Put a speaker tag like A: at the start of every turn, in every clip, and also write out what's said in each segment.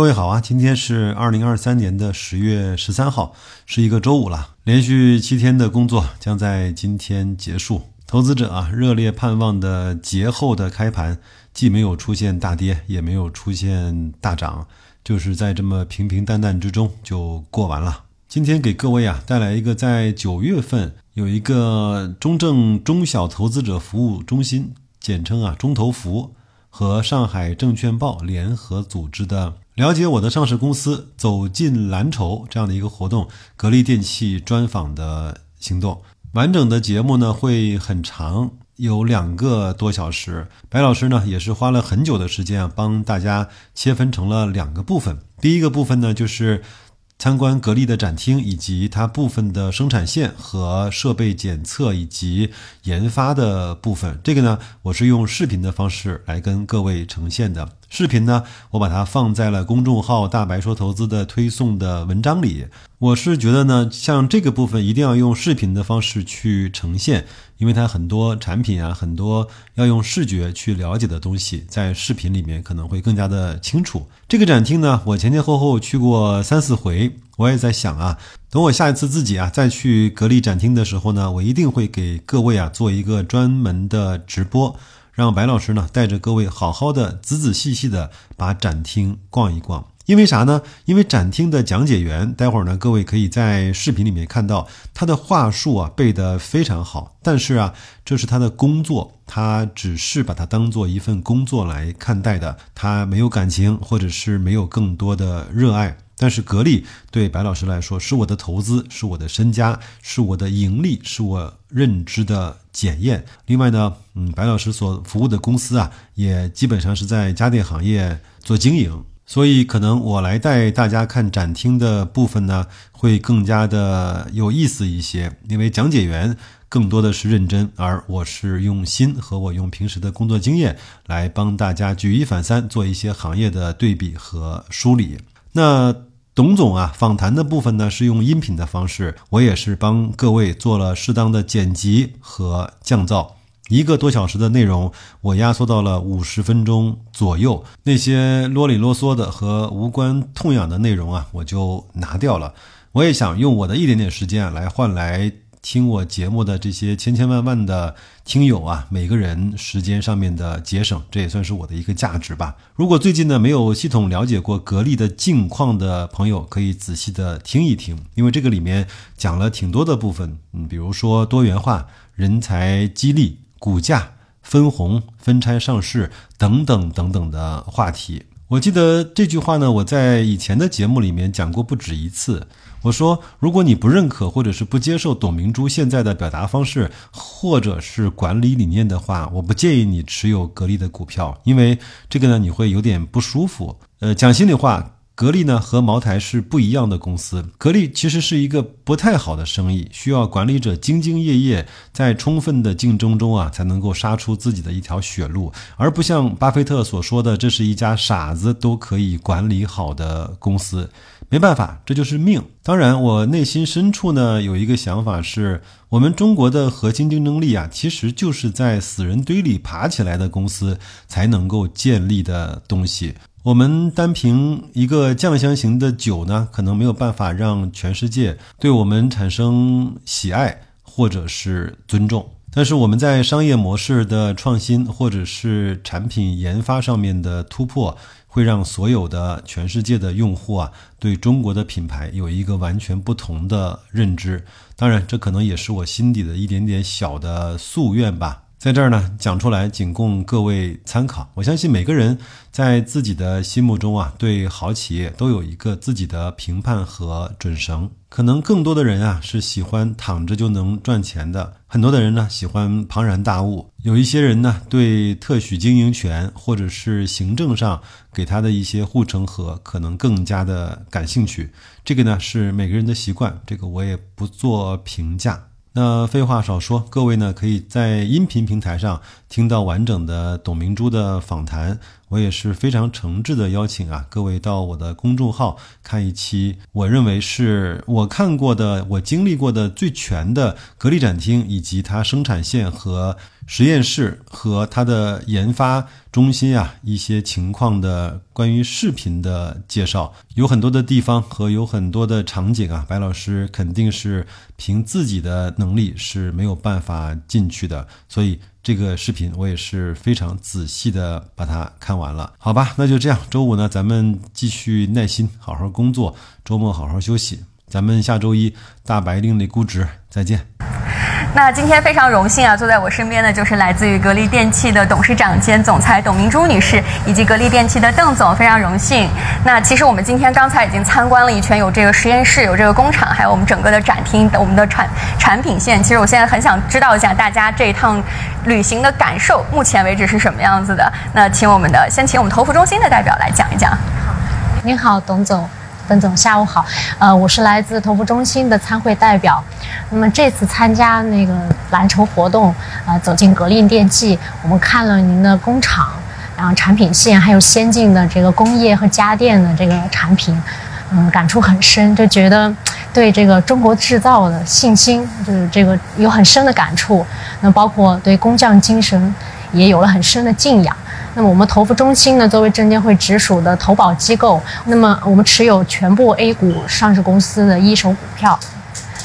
A: 各位好啊，今天是二零二三年的十月十三号，是一个周五了。连续七天的工作将在今天结束。投资者啊，热烈盼望的节后的开盘，既没有出现大跌，也没有出现大涨，就是在这么平平淡淡之中就过完了。今天给各位啊带来一个在九月份有一个中证中小投资者服务中心，简称啊中投服。和上海证券报联合组织的了解我的上市公司走进蓝筹这样的一个活动，格力电器专访的行动。完整的节目呢会很长，有两个多小时。白老师呢也是花了很久的时间啊，帮大家切分成了两个部分。第一个部分呢就是。参观格力的展厅，以及它部分的生产线和设备检测以及研发的部分，这个呢，我是用视频的方式来跟各位呈现的。视频呢，我把它放在了公众号“大白说投资”的推送的文章里。我是觉得呢，像这个部分一定要用视频的方式去呈现，因为它很多产品啊，很多要用视觉去了解的东西，在视频里面可能会更加的清楚。这个展厅呢，我前前后后去过三四回，我也在想啊，等我下一次自己啊再去格力展厅的时候呢，我一定会给各位啊做一个专门的直播。让白老师呢带着各位好好的、仔仔细细的把展厅逛一逛。因为啥呢？因为展厅的讲解员，待会儿呢各位可以在视频里面看到他的话术啊背得非常好。但是啊，这是他的工作，他只是把它当做一份工作来看待的，他没有感情，或者是没有更多的热爱。但是格力对白老师来说是我的投资，是我的身家，是我的盈利，是我认知的检验。另外呢，嗯，白老师所服务的公司啊，也基本上是在家电行业做经营，所以可能我来带大家看展厅的部分呢，会更加的有意思一些，因为讲解员更多的是认真，而我是用心和我用平时的工作经验来帮大家举一反三，做一些行业的对比和梳理。那。董总啊，访谈的部分呢是用音频的方式，我也是帮各位做了适当的剪辑和降噪，一个多小时的内容我压缩到了五十分钟左右，那些啰里啰嗦的和无关痛痒的内容啊，我就拿掉了。我也想用我的一点点时间来换来。听我节目的这些千千万万的听友啊，每个人时间上面的节省，这也算是我的一个价值吧。如果最近呢没有系统了解过格力的近况的朋友，可以仔细的听一听，因为这个里面讲了挺多的部分，嗯，比如说多元化、人才激励、股价、分红、分拆上市等等等等的话题。我记得这句话呢，我在以前的节目里面讲过不止一次。我说，如果你不认可或者是不接受董明珠现在的表达方式或者是管理理念的话，我不建议你持有格力的股票，因为这个呢你会有点不舒服。呃，讲心里话，格力呢和茅台是不一样的公司。格力其实是一个不太好的生意，需要管理者兢兢业业，在充分的竞争中啊才能够杀出自己的一条血路，而不像巴菲特所说的，这是一家傻子都可以管理好的公司。没办法，这就是命。当然，我内心深处呢有一个想法，是我们中国的核心竞争力啊，其实就是在死人堆里爬起来的公司才能够建立的东西。我们单凭一个酱香型的酒呢，可能没有办法让全世界对我们产生喜爱或者是尊重。但是我们在商业模式的创新，或者是产品研发上面的突破。会让所有的全世界的用户啊，对中国的品牌有一个完全不同的认知。当然，这可能也是我心底的一点点小的夙愿吧。在这儿呢，讲出来仅供各位参考。我相信每个人在自己的心目中啊，对好企业都有一个自己的评判和准绳。可能更多的人啊是喜欢躺着就能赚钱的，很多的人呢喜欢庞然大物，有一些人呢对特许经营权或者是行政上给他的一些护城河可能更加的感兴趣。这个呢是每个人的习惯，这个我也不做评价。那废话少说，各位呢可以在音频平台上听到完整的董明珠的访谈。我也是非常诚挚的邀请啊，各位到我的公众号看一期，我认为是我看过的、我经历过的最全的格力展厅以及它生产线和实验室和它的研发中心啊一些情况的关于视频的介绍，有很多的地方和有很多的场景啊，白老师肯定是凭自己的能力是没有办法进去的，所以这个视频我也是非常仔细的把它看完了。好吧，那就这样，周五呢咱们继续耐心好好工作，周末好好休息。咱们下周一大白另类估值再见。
B: 那今天非常荣幸啊，坐在我身边的就是来自于格力电器的董事长兼总裁董明珠女士，以及格力电器的邓总，非常荣幸。那其实我们今天刚才已经参观了一圈，有这个实验室，有这个工厂，还有我们整个的展厅，我们的产产品线。其实我现在很想知道一下大家这一趟旅行的感受，目前为止是什么样子的？那请我们的先请我们投服中心的代表来讲一讲。
C: 您好，董总。孙总，下午好。呃，我是来自投服中心的参会代表。那么这次参加那个蓝筹活动，呃，走进格力电器，我们看了您的工厂，然后产品线，还有先进的这个工业和家电的这个产品，嗯，感触很深，就觉得对这个中国制造的信心，就是这个有很深的感触。那包括对工匠精神，也有了很深的敬仰。那么我们投服中心呢，作为证监会直属的投保机构，那么我们持有全部 A 股上市公司的一手股票，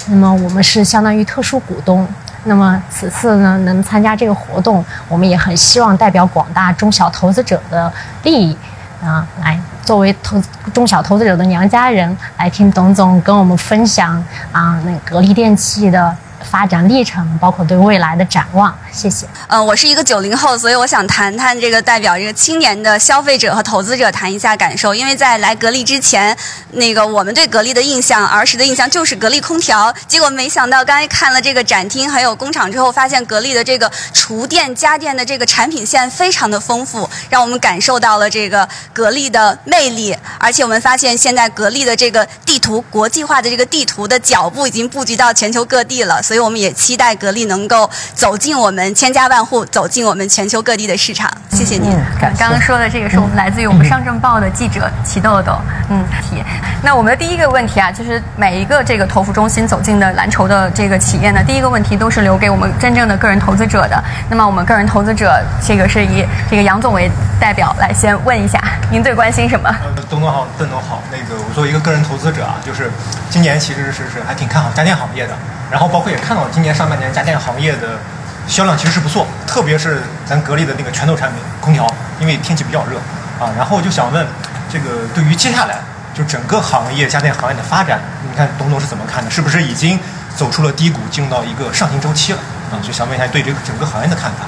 C: 那么我们是相当于特殊股东。那么此次呢，能参加这个活动，我们也很希望代表广大中小投资者的利益，啊，来作为投中小投资者的娘家人，来听董总跟我们分享啊，那格力电器的。发展历程，包括对未来的展望，谢谢。
B: 嗯，我是一个九零后，所以我想谈谈这个代表这个青年的消费者和投资者谈一下感受。因为在来格力之前，那个我们对格力的印象，儿时的印象就是格力空调。结果没想到，刚才看了这个展厅还有工厂之后，发现格力的这个厨电家电的这个产品线非常的丰富，让我们感受到了这个格力的魅力。而且我们发现，现在格力的这个地图国际化的这个地图的脚步已经布局到全球各地了，所以。所以我们也期待格力能够走进我们千家万户，走进我们全球各地的市场。谢谢您。刚刚说的这个是我们来自于我们上证报的记者齐豆豆。嗯，题。那我们的第一个问题啊，就是每一个这个投服中心走进的蓝筹的这个企业呢，第一个问题都是留给我们真正的个人投资者的。那么我们个人投资者，这个是以这个杨总为代表来先问一下，您最关心什么？
D: 董总好，邓总好。那个我作为一个个人投资者啊，就是今年其实是是还挺看好家电行业的。然后包括也看到今年上半年家电行业的销量其实是不错，特别是咱格力的那个拳头产品空调，因为天气比较热啊。然后就想问，这个对于接下来就整个行业家电行业的发展，你看董总是怎么看的？是不是已经走出了低谷，进入到一个上行周期了？啊，就想问一下对这个整个行业的看法。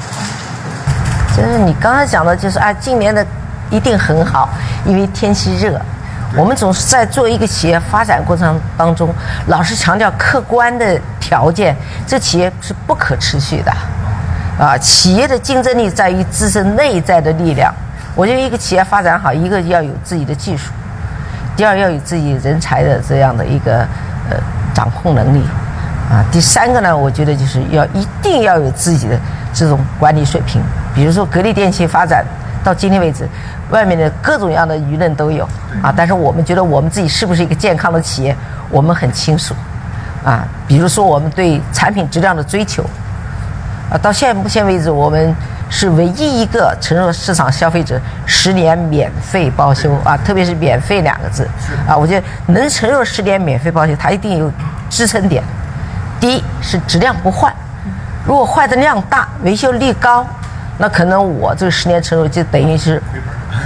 E: 就是你刚才讲的，就是啊，今年的一定很好，因为天气热。我们总是在做一个企业发展过程当中，老是强调客观的条件，这企业是不可持续的。啊，企业的竞争力在于自身内在的力量。我觉得一个企业发展好，一个要有自己的技术，第二要有自己人才的这样的一个呃掌控能力，啊，第三个呢，我觉得就是要一定要有自己的这种管理水平。比如说格力电器发展到今天为止。外面的各种各样的舆论都有啊，但是我们觉得我们自己是不是一个健康的企业，我们很清楚啊。比如说我们对产品质量的追求啊，到现目前为止，我们是唯一一个承诺市场消费者十年免费包修啊，特别是“免费”两个字啊，我觉得能承诺十年免费包修，它一定有支撑点。第一是质量不坏，如果坏的量大，维修率高，那可能我这个十年承诺就等于是。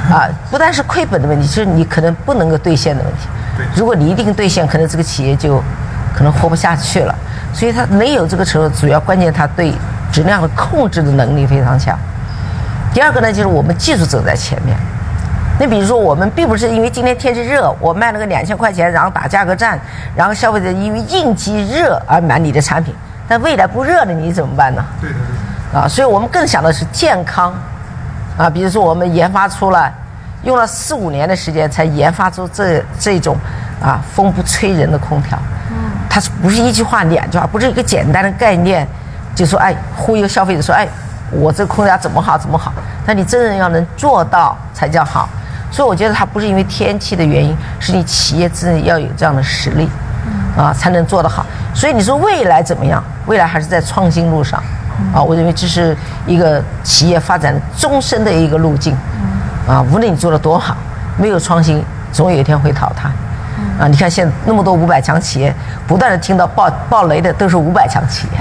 E: 啊，不但是亏本的问题，就是你可能不能够兑现的问题。如果你一定兑现，可能这个企业就可能活不下去了。所以它没有这个承诺，主要关键它对质量的控制的能力非常强。第二个呢，就是我们技术走在前面。那比如说，我们并不是因为今天天气热，我卖了个两千块钱，然后打价格战，然后消费者因为应急热而买你的产品。但未来不热了，你怎么办呢？对对对。啊，所以我们更想的是健康。啊，比如说我们研发出了，用了四五年的时间才研发出这这种，啊，风不吹人的空调。嗯。它是不是一句话两句话？不是一个简单的概念，就说哎，忽悠消费者说哎，我这空调怎么好怎么好？但你真正要能做到才叫好。所以我觉得它不是因为天气的原因，是你企业自己要有这样的实力，啊，才能做得好。所以你说未来怎么样？未来还是在创新路上。啊，我认为这是一个企业发展终身的一个路径。啊，无论你做的多好，没有创新，总有一天会淘汰。啊，你看现在那么多五百强企业，不断的听到爆爆雷的都是五百强企业。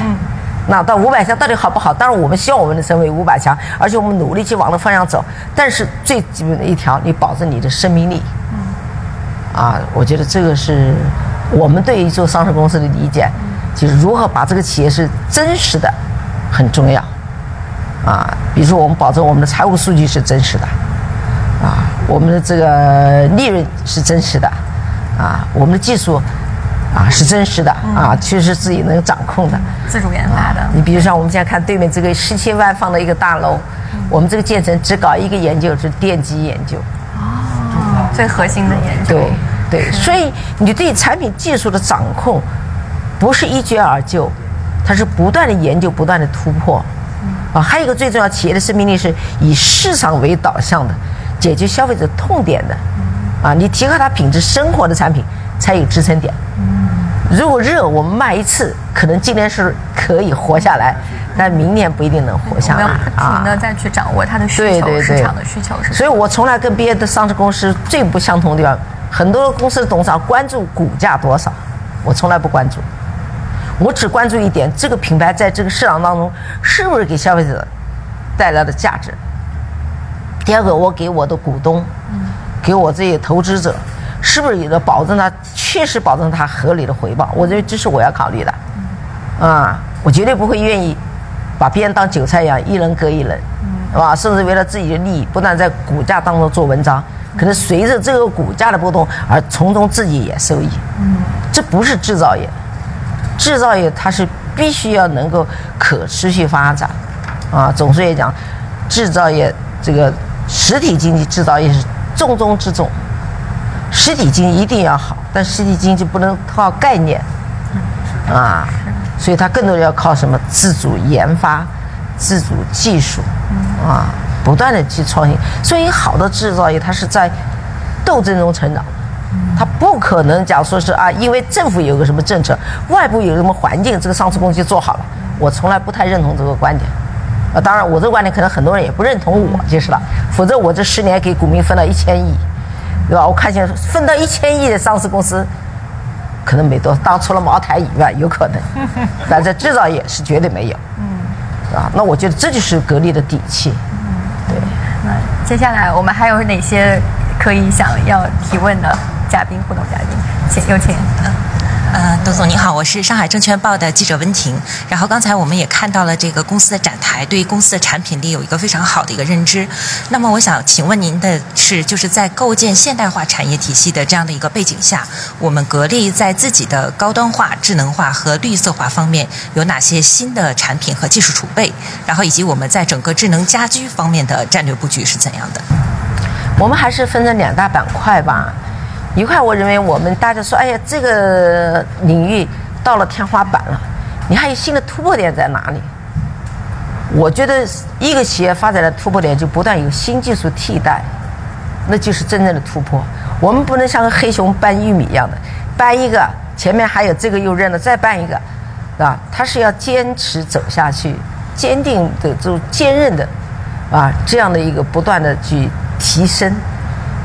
E: 那到五百强到底好不好？当然我们希望我们能成为五百强，而且我们努力去往那方向走。但是最基本的一条，你保证你的生命力。啊，我觉得这个是我们对于做上市公司的理解，就是如何把这个企业是真实的，很重要。啊，比如说我们保证我们的财务数据是真实的，啊，我们的这个利润是真实的，啊，我们的技术啊是真实的，啊，确实自己能掌控的。
B: 自主研发的。
E: 你比如像我们现在看对面这个十七万方的一个大楼，我们这个建成只搞一个研究，是电机研究。
B: 最核心的研究。
E: 对对，所以你对产品技术的掌控，不是一蹴而就，它是不断的研究，不断的突破。啊，还有一个最重要，企业的生命力是以市场为导向的，解决消费者痛点的。啊，你提高它品质生活的产品才有支撑点。如果热，我们卖一次，可能今年是可以活下来，但明年不一定能活下来。
B: 我们要不停的再去掌握它的需求，
E: 对对对
B: 市场的需求是。
E: 所以我从来跟别的上市公司最不相同的地方，很多公司的董事长关注股价多少，我从来不关注。我只关注一点，这个品牌在这个市场当中是不是给消费者带来的价值。第二个，我给我的股东，给我这些投资者，是不是有的保证他确实保证他合理的回报？我认为这是我要考虑的。啊，我绝对不会愿意把别人当韭菜一样，一人割一人，是吧？甚至为了自己的利益，不断在股价当中做文章，可能随着这个股价的波动而从中自己也受益。这不是制造业。制造业它是必须要能够可持续发展，啊，总书记也讲，制造业这个实体经济制造业是重中之重，实体经济一定要好，但实体经济不能靠概念，啊，所以它更多的要靠什么自主研发、自主技术，啊，不断的去创新。所以好的制造业它是在斗争中成长。他不可能讲说是啊，因为政府有个什么政策，外部有什么环境，这个上市公司就做好了。我从来不太认同这个观点。啊，当然我这个观点可能很多人也不认同我就是了。否则我这十年给股民分了一千亿，对吧？我看见分到一千亿的上市公司，可能没多，当除了茅台以外有可能，但在制造业是绝对没有。嗯，啊，那我觉得这就是格力的底气。嗯对。
B: 那接下来我们还有哪些可以想要提问的？嘉宾互动嘉宾，请有请。
F: 呃，董总您好，我是上海证券报的记者温婷。然后刚才我们也看到了这个公司的展台，对公司的产品力有一个非常好的一个认知。那么我想请问您的是，就是在构建现代化产业体系的这样的一个背景下，我们格力在自己的高端化、智能化和绿色化方面有哪些新的产品和技术储备？然后以及我们在整个智能家居方面的战略布局是怎样的？
E: 我们还是分成两大板块吧。一块，我认为我们大家说，哎呀，这个领域到了天花板了，你还有新的突破点在哪里？我觉得一个企业发展的突破点就不断有新技术替代，那就是真正的突破。我们不能像个黑熊搬玉米一样的，搬一个前面还有这个又扔了，再搬一个，啊，他是要坚持走下去，坚定的就坚韧的，啊，这样的一个不断的去提升。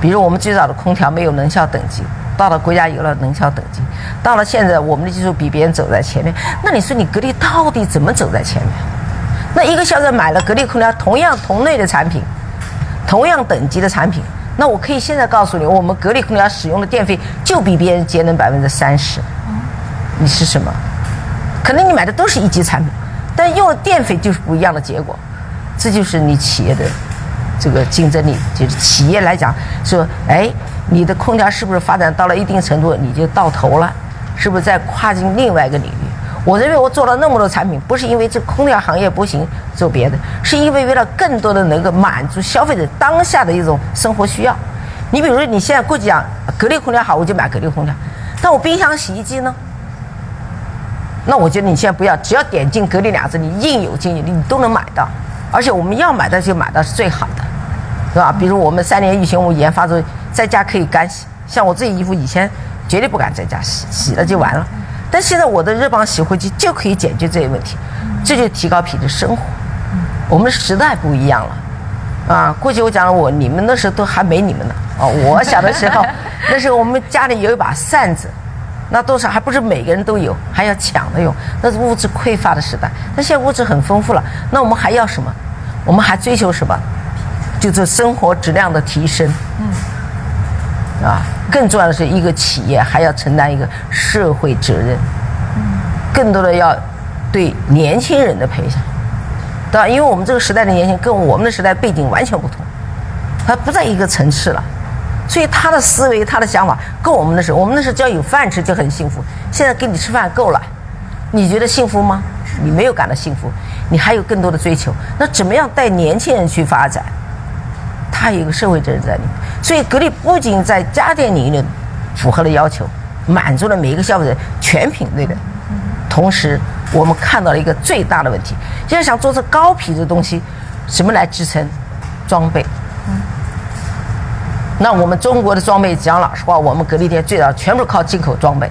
E: 比如我们最早的空调没有能效等级，到了国家有了能效等级，到了现在我们的技术比别人走在前面。那你说你格力到底怎么走在前面？那一个消费者买了格力空调同样同类的产品，同样等级的产品，那我可以现在告诉你，我们格力空调使用的电费就比别人节能百分之三十。你是什么？可能你买的都是一级产品，但用的电费就是不一样的结果。这就是你企业的。这个竞争力就是企业来讲说，哎，你的空调是不是发展到了一定程度你就到头了？是不是在跨进另外一个领域？我认为我做了那么多产品，不是因为这空调行业不行做别的，是因为为了更多的能够满足消费者当下的一种生活需要。你比如说你现在过去讲格力空调好，我就买格力空调，但我冰箱、洗衣机呢？那我觉得你现在不要，只要点进格力俩字，你应有尽有，你都能买到。而且我们要买的就买到是最好的，是吧？比如我们三年疫情，我们研发出在家可以干洗。像我这衣服以前绝对不敢在家洗，洗了就完了。但现在我的热泵洗护机就可以解决这些问题，这就提高品质生活。我们时代不一样了，啊，过去我讲了我你们那时候都还没你们呢，哦，我小的时候，那时候我们家里有一把扇子，那多少还不是每个人都有，还要抢着用，那是物质匮乏的时代。那现在物质很丰富了，那我们还要什么？我们还追求什么？就是生活质量的提升。嗯。啊，更重要的是一个企业还要承担一个社会责任。嗯。更多的要对年轻人的培养。对吧？因为我们这个时代的年轻人跟我们的时代背景完全不同，他不在一个层次了，所以他的思维、他的想法跟我们的时候，我们那时候只要有饭吃就很幸福。现在给你吃饭够了，你觉得幸福吗？你没有感到幸福，你还有更多的追求。那怎么样带年轻人去发展？他有一个社会责任在里面。所以格力不仅在家电领域符合了要求，满足了每一个消费者全品类的，同时。我们看到了一个最大的问题，就是想做出高品质的东西，什么来支撑装备？那我们中国的装备，讲老实话，我们格力电最早全部靠进口装备。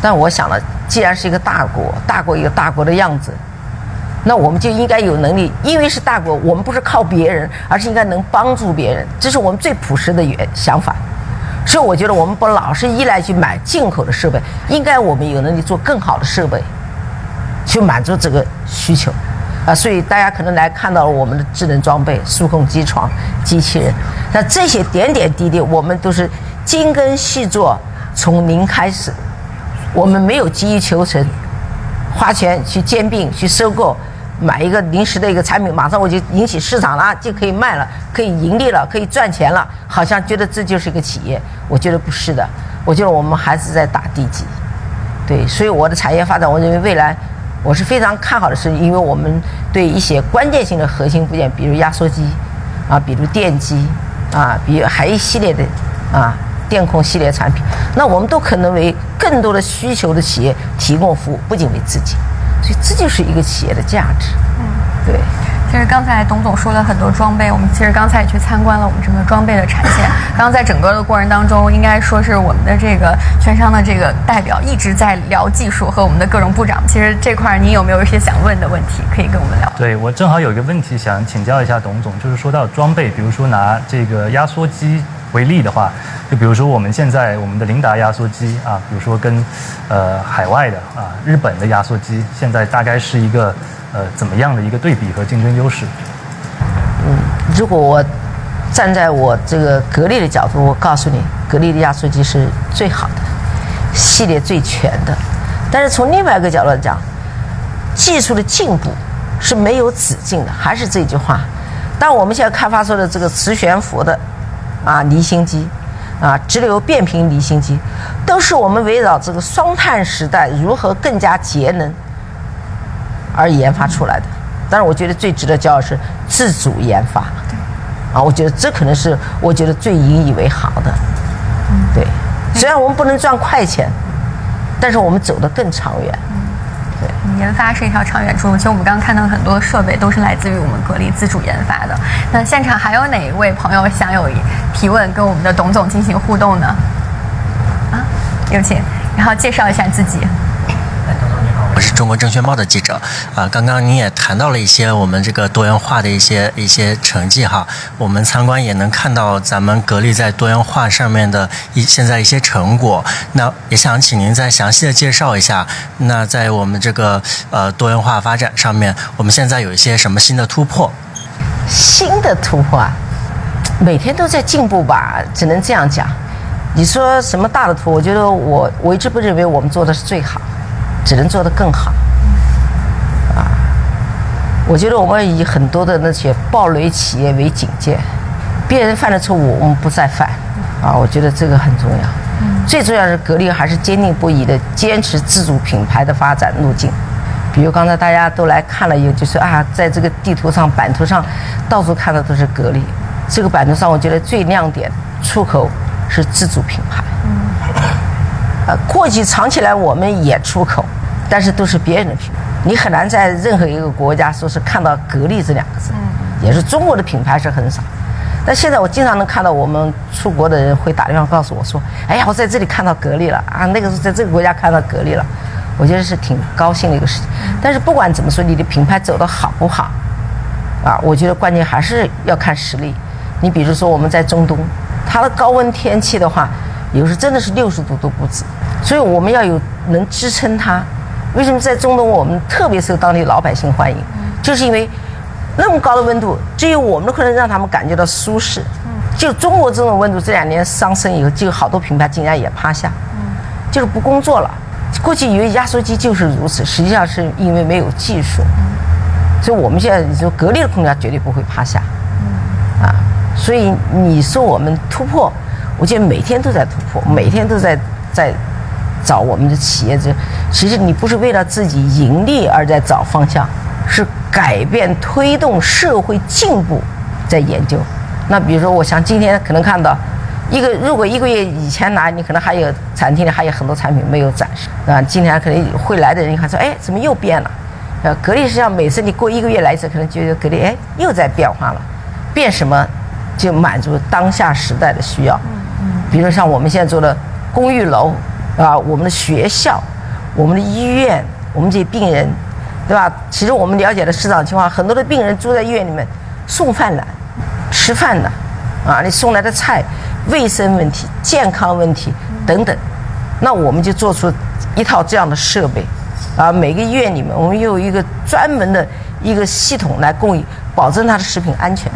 E: 但我想了，既然是一个大国，大国有大国的样子，那我们就应该有能力，因为是大国，我们不是靠别人，而是应该能帮助别人，这是我们最朴实的原想法。所以我觉得我们不老是依赖去买进口的设备，应该我们有能力做更好的设备。去满足这个需求，啊，所以大家可能来看到了我们的智能装备、数控机床、机器人，那这些点点滴滴，我们都是精耕细作，从零开始，我们没有急于求成，花钱去兼并、去收购，买一个临时的一个产品，马上我就引起市场了，就可以卖了，可以盈利了，可以赚钱了，好像觉得这就是一个企业，我觉得不是的，我觉得我们还是在打地基，对，所以我的产业发展，我认为未来。我是非常看好的，是因为我们对一些关键性的核心部件，比如压缩机，啊，比如电机，啊，比如还一系列的啊电控系列产品，那我们都可能为更多的需求的企业提供服务，不仅为自己，所以这就是一个企业的价值。嗯，对。
B: 其实刚才董总说了很多装备，我们其实刚才也去参观了我们整个装备的产线。刚刚在整个的过程当中，应该说是我们的这个券商的这个代表一直在聊技术，和我们的各种部长。其实这块您有没有一些想问的问题，可以跟我们聊？
G: 对我正好有一个问题想请教一下董总，就是说到装备，比如说拿这个压缩机为例的话，就比如说我们现在我们的琳达压缩机啊，比如说跟呃海外的啊日本的压缩机，现在大概是一个。呃，怎么样的一个对比和竞争优势？
E: 嗯，如果我站在我这个格力的角度，我告诉你，格力的压缩机是最好的，系列最全的。但是从另外一个角度来讲，技术的进步是没有止境的。还是这句话，当我们现在开发出的这个磁悬浮的啊离心机，啊直流变频离心机，都是我们围绕这个双碳时代如何更加节能。而研发出来的，但是我觉得最值得骄傲是自主研发，啊，我觉得这可能是我觉得最引以为豪的，对。虽然我们不能赚快钱，但是我们走得更长远，
B: 对。研发是一条长远之路。其实我们刚刚看到很多设备都是来自于我们格力自主研发的。那现场还有哪一位朋友想有提问跟我们的董总进行互动呢？啊，有请，然后介绍一下自己。
H: 中国证券报的记者啊，刚刚您也谈到了一些我们这个多元化的一些一些成绩哈，我们参观也能看到咱们格力在多元化上面的一现在一些成果，那也想请您再详细的介绍一下，那在我们这个呃多元化发展上面，我们现在有一些什么新的突破？
E: 新的突破，啊每天都在进步吧，只能这样讲。你说什么大的突？我觉得我我一直不认为我们做的是最好。只能做得更好，啊！我觉得我们以很多的那些暴雷企业为警戒，别人犯的错误我们不再犯，啊！我觉得这个很重要。最重要是格力还是坚定不移的坚持自主品牌的发展路径。比如刚才大家都来看了，有就是啊，在这个地图上、版图上，到处看的都是格力。这个版图上，我觉得最亮点出口是自主品牌。呃，过去藏起来我们也出口，但是都是别人的品牌，你很难在任何一个国家说是看到格力这两个字，也是中国的品牌是很少。但现在我经常能看到我们出国的人会打电话告诉我说：“哎呀，我在这里看到格力了啊，那个时候在这个国家看到格力了。”我觉得是挺高兴的一个事情。但是不管怎么说，你的品牌走得好不好，啊，我觉得关键还是要看实力。你比如说我们在中东，它的高温天气的话，有时真的是六十度都不止，所以我们要有能支撑它。为什么在中东我们特别受当地老百姓欢迎？就是因为那么高的温度，只有我们的客人让他们感觉到舒适。就中国这种温度，这两年上升以后，就有好多品牌竟然也趴下，就是不工作了。过去以为压缩机就是如此，实际上是因为没有技术。所以我们现在你说格力的空调绝对不会趴下，啊，所以你说我们突破，我觉得每天都在突破，每天都在在找我们的企业这，其实你不是为了自己盈利而在找方向，是改变推动社会进步在研究。那比如说，我想今天可能看到一个，如果一个月以前来，你可能还有餐厅里还有很多产品没有展示啊，今天可能会来的人看说，哎，怎么又变了？呃，格力实际上每次你过一个月来一次，可能觉得格力哎又在变化了，变什么就满足当下时代的需要。比如说像我们现在做的公寓楼啊，我们的学校、我们的医院、我们这些病人，对吧？其实我们了解的市场情况，很多的病人住在医院里面送饭来吃饭的，啊，你送来的菜、卫生问题、健康问题等等，那我们就做出一套这样的设备。啊，每个医院里面，我们有一个专门的一个系统来供应，保证它的食品安全，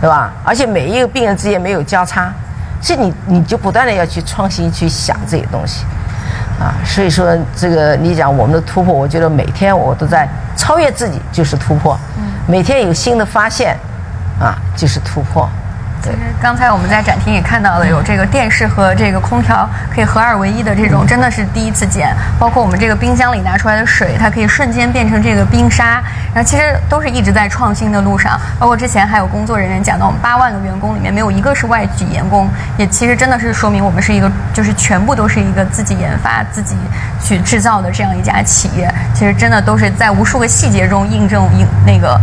E: 对吧？而且每一个病人之间没有交叉，所以你你就不断的要去创新去想这些东西，啊，所以说这个你讲我们的突破，我觉得每天我都在超越自己就是突破，每天有新的发现，啊，就是突破。
I: 其实刚才我们在展厅也看到了，有这个电视和这个空调可以合二为一的这种，真的是第一次见。包括我们这个冰箱里拿出来的水，它可以瞬间变成这个冰沙。然后其实都是一直在创新的路上。包括之前还有工作人员讲到，我们八万个员工里面没有一个是外籍员工，也其实真的是说明我们是一个就是全部都是一个自己研发、自己去制造的这样一家企业。其实真的都是在无数个细节中印证印那个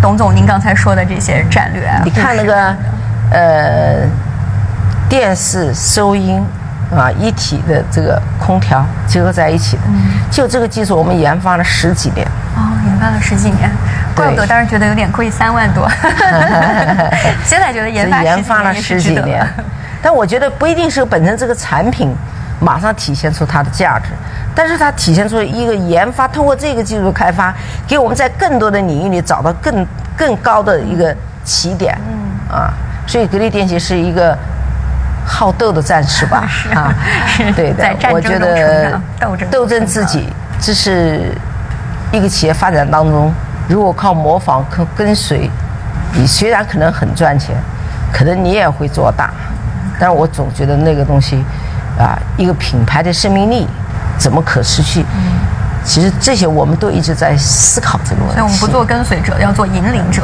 I: 董总您刚才说的这些战略。
E: 你看那个。呃，电视收音啊一体的这个空调结合在一起的，就这个技术我们研发了十几年。
I: 哦，研发了十几年，怪不得当时觉得有点贵，三万多。现在觉得研发
E: 研发了十几年，但我觉得不一定是本身这个产品马上体现出它的价值，但是它体现出一个研发，通过这个技术开发，给我们在更多的领域里找到更更高的一个起点。嗯啊。所以格力电器是一个好斗的战士吧？
I: 啊，
E: 对的，我觉得斗争自己，这是一个企业发展当中，如果靠模仿、靠跟随，你虽然可能很赚钱，可能你也会做大。但是我总觉得那个东西，啊，一个品牌的生命力怎么可持续？其实这些我们都一直在思考这个问题。
I: 所以我们不做跟随者，要做引领者。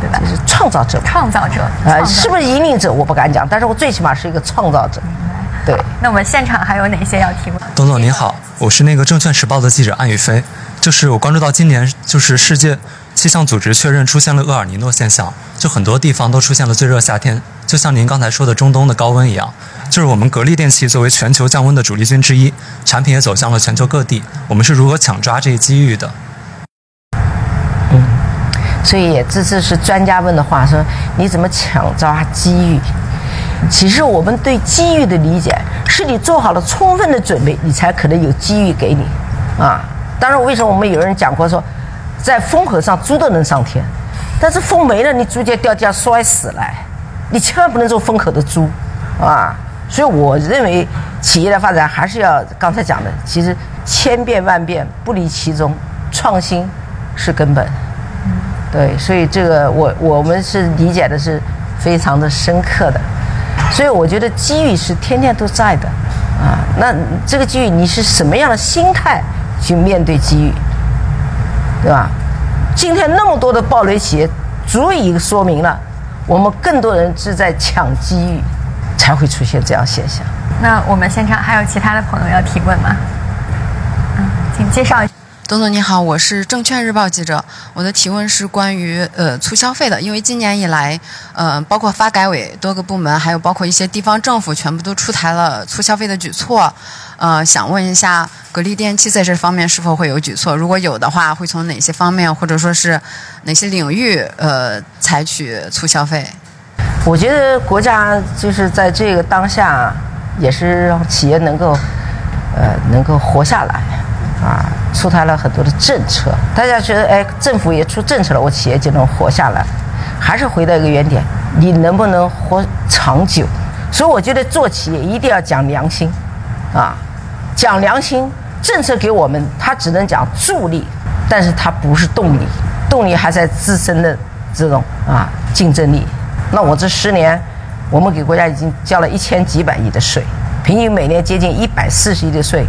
I: 对吧？
E: 就是创造者，
I: 创造者，
E: 呃，是不是引领者？我不敢讲，但是我最起码是一个创造者。对。
I: 那我们现场还有哪些要提问？
J: 董总您好，我是那个证券时报的记者安宇飞。就是我关注到今年，就是世界气象组织确认出现了厄尔尼诺现象，就很多地方都出现了最热夏天，就像您刚才说的中东的高温一样。就是我们格力电器作为全球降温的主力军之一，产品也走向了全球各地，我们是如何抢抓这一机遇的？
E: 所以这次是专家问的话，说你怎么抢抓机遇？其实我们对机遇的理解，是你做好了充分的准备，你才可能有机遇给你。啊，当然，为什么我们有人讲过说，在风口上猪都能上天，但是风没了，你猪就掉地下摔死了。你千万不能做风口的猪，啊！所以我认为企业的发展还是要刚才讲的，其实千变万变不离其中，创新是根本。对，所以这个我我们是理解的是非常的深刻的，所以我觉得机遇是天天都在的，啊，那这个机遇你是什么样的心态去面对机遇，对吧？今天那么多的暴雷企业，足以说明了我们更多人是在抢机遇，才会出现这样现象。
I: 那我们现场还有其他的朋友要提问吗？嗯，请介绍一。
K: 董总你好，我是证券日报记者。我的提问是关于呃促消费的，因为今年以来，呃，包括发改委多个部门，还有包括一些地方政府，全部都出台了促消费的举措。呃，想问一下，格力电器在这方面是否会有举措？如果有的话，会从哪些方面或者说是哪些领域呃采取促消费？
E: 我觉得国家就是在这个当下，也是让企业能够呃能够活下来啊。出台了很多的政策，大家觉得哎，政府也出政策了，我企业就能活下来，还是回到一个原点，你能不能活长久？所以我觉得做企业一定要讲良心，啊，讲良心，政策给我们，它只能讲助力，但是它不是动力，动力还在自身的这种啊竞争力。那我这十年，我们给国家已经交了一千几百亿的税，平均每年接近一百四十亿的税。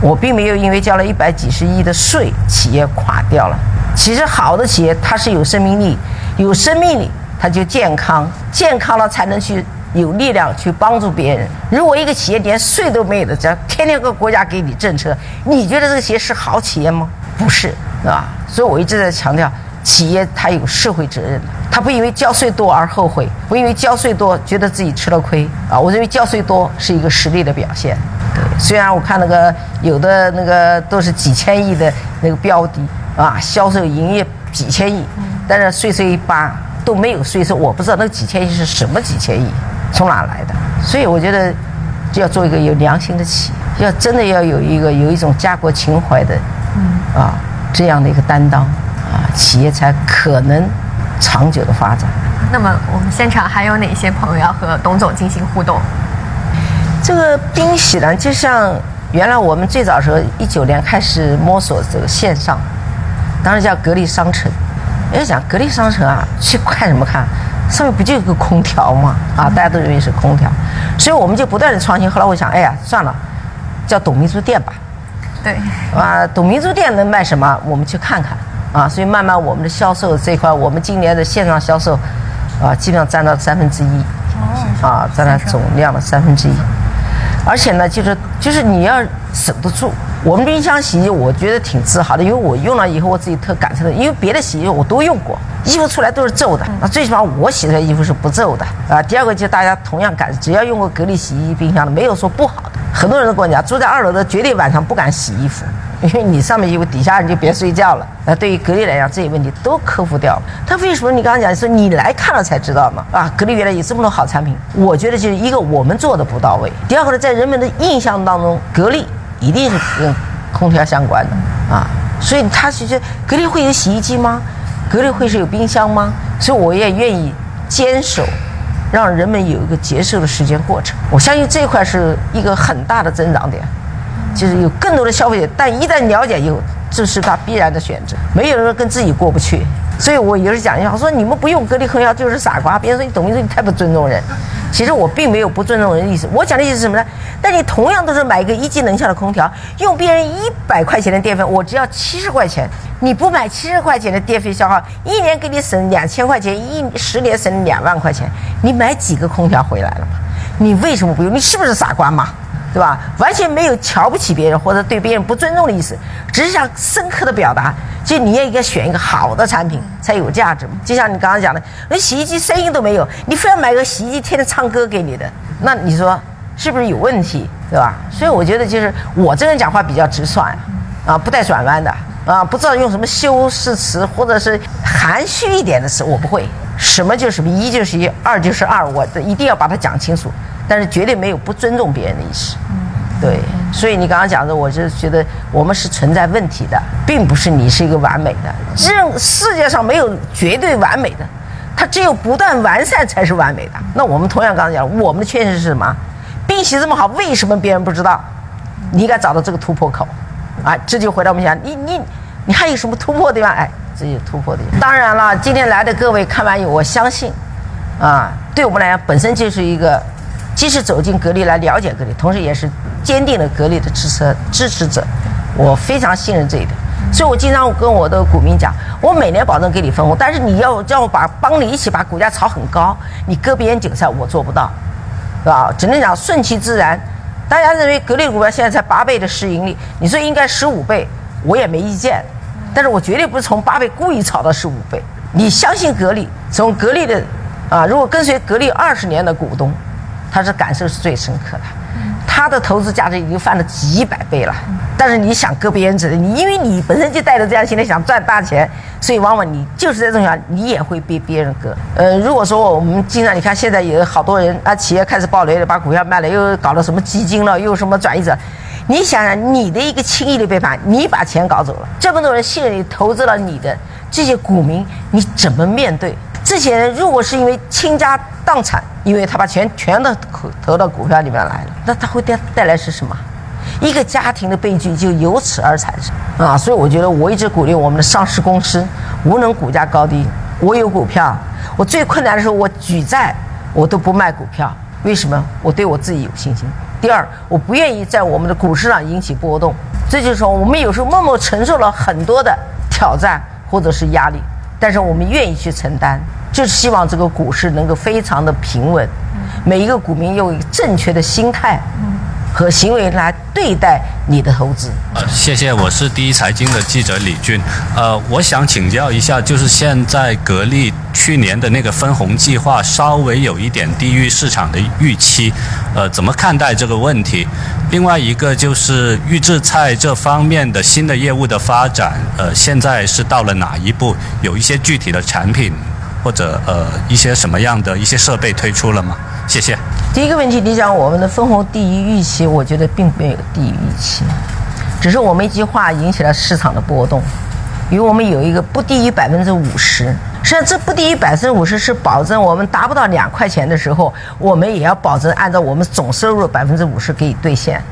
E: 我并没有因为交了一百几十亿的税，企业垮掉了。其实好的企业它是有生命力，有生命力它就健康，健康了才能去有力量去帮助别人。如果一个企业连税都没有的，只要天天个国家给你政策，你觉得这个企业是好企业吗？不是，是吧？所以我一直在强调，企业它有社会责任，它不因为交税多而后悔，不因为交税多觉得自己吃了亏啊。我认为交税多是一个实力的表现。虽然我看那个有的那个都是几千亿的那个标的啊，销售营业几千亿，但是税收一扒都没有税收，我不知道那几千亿是什么几千亿，从哪来的？所以我觉得就要做一个有良心的企业，要真的要有一个有一种家国情怀的，啊这样的一个担当啊，企业才可能长久的发展。
I: 那么我们现场还有哪些朋友要和董总进行互动？
E: 这个冰洗呢，就像原来我们最早时候一九年开始摸索这个线上，当时叫格力商城。人家讲格力商城啊，去看什么看？上面不就有个空调吗？啊，大家都认为是空调，所以我们就不断的创新。后来我想，哎呀，算了，叫董明珠店吧。
I: 对。
E: 啊，董明珠店能卖什么？我们去看看。啊，所以慢慢我们的销售这一块，我们今年的线上销售，啊，基本上占到三分之一。哦。啊，占了总量的三分之一。而且呢，就是就是你要守得住。我们冰箱洗衣机，我觉得挺自豪的，因为我用了以后，我自己特感受的。因为别的洗衣机我都用过，衣服出来都是皱的，那最起码我洗出来衣服是不皱的啊。第二个就大家同样感，只要用过格力洗衣机、冰箱的，没有说不好的。很多人都跟我讲，住在二楼的绝对晚上不敢洗衣服。因为你上面衣服，底下人就别睡觉了。那对于格力来讲，这些问题都克服掉了。他为什么？你刚刚讲说你来看了才知道嘛？啊，格力原来有这么多好产品。我觉得就是一个我们做的不到位。第二个呢，在人们的印象当中，格力一定是跟空调相关的啊。所以他其实格力会有洗衣机吗？格力会是有冰箱吗？所以我也愿意坚守，让人们有一个接受的时间过程。我相信这一块是一个很大的增长点。就是有更多的消费者，但一旦了解以后，这是他必然的选择。没有人跟自己过不去，所以我有时讲一下，我，说你们不用格力空调就是傻瓜。别人说你董明珠你太不尊重人，其实我并没有不尊重人的意思。我讲的意思是什么呢？但你同样都是买一个一级能效的空调，用别人一百块钱的电费，我只要七十块钱。你不买七十块钱的电费消耗，一年给你省两千块钱，一十年省两万块钱，你买几个空调回来了嘛？你为什么不用？你是不是傻瓜嘛？对吧？完全没有瞧不起别人或者对别人不尊重的意思，只是想深刻的表达，就你也应该选一个好的产品才有价值。就像你刚刚讲的，连洗衣机声音都没有，你非要买个洗衣机天天唱歌给你的，那你说是不是有问题？对吧？所以我觉得就是我这人讲话比较直率，啊，不带转弯的，啊，不知道用什么修饰词或者是含蓄一点的词，我不会。什么就是什么，一就是一，二就是二，我一定要把它讲清楚。但是绝对没有不尊重别人的意思，对，所以你刚刚讲的，我就觉得我们是存在问题的，并不是你是一个完美的，任世界上没有绝对完美的，它只有不断完善才是完美的。那我们同样刚刚讲，我们的缺陷是什么？冰洗这么好，为什么别人不知道？你应该找到这个突破口，啊，这就回到我们讲，你你你还有什么突破地方？哎，这有突破的。当然了，今天来的各位看完以后，我相信，啊，对我们来讲本身就是一个。既是走进格力来了解格力，同时也是坚定的格力的支持支持者。我非常信任这一点，所以我经常跟我的股民讲，我每年保证给你分红，但是你要叫我把帮你一起把股价炒很高，你割别人韭菜我做不到，是吧？只能讲顺其自然。大家认为格力股票现在才八倍的市盈率，你说应该十五倍，我也没意见，但是我绝对不是从八倍故意炒到十五倍。你相信格力，从格力的啊，如果跟随格力二十年的股东，他是感受是最深刻的。他的投资价值已经翻了几百倍了，但是你想割别人子的，你因为你本身就带着这样心态想赚大钱，所以往往你就是在这种情况，你也会被别人割。呃，如果说我们经常你看现在有好多人啊，企业开始暴雷了，把股票卖了，又搞了什么基金了，又什么转移者，你想想你的一个轻易的背叛，你把钱搞走了，这么多人信任你，投资了你的这些股民，你怎么面对？这些人如果是因为倾家荡产，因为他把钱全都投投到股票里面来了，那他会带带来是什么？一个家庭的悲剧就由此而产生啊！所以我觉得我一直鼓励我们的上市公司，无论股价高低，我有股票，我最困难的时候我举债，我都不卖股票。为什么？我对我自己有信心。第二，我不愿意在我们的股市上引起波动。这就是说，我们有时候默默承受了很多的挑战或者是压力，但是我们愿意去承担，就是希望这个股市能够非常的平稳，每一个股民用一个正确的心态和行为来对待你的投资。
L: 呃，谢谢，我是第一财经的记者李俊。呃，我想请教一下，就是现在格力去年的那个分红计划稍微有一点低于市场的预期，呃，怎么看待这个问题？另外一个就是预制菜这方面的新的业务的发展，呃，现在是到了哪一步？有一些具体的产品或者呃一些什么样的一些设备推出了吗？谢谢。
E: 第一个问题，你讲我们的分红低于预期，我觉得并没有低于预期，只是我们一句话引起了市场的波动，因为我们有一个不低于百分之五十。实际上，这不低于百分之五十是保证我们达不到两块钱的时候，我们也要保证按照我们总收入百分之五十给予兑现。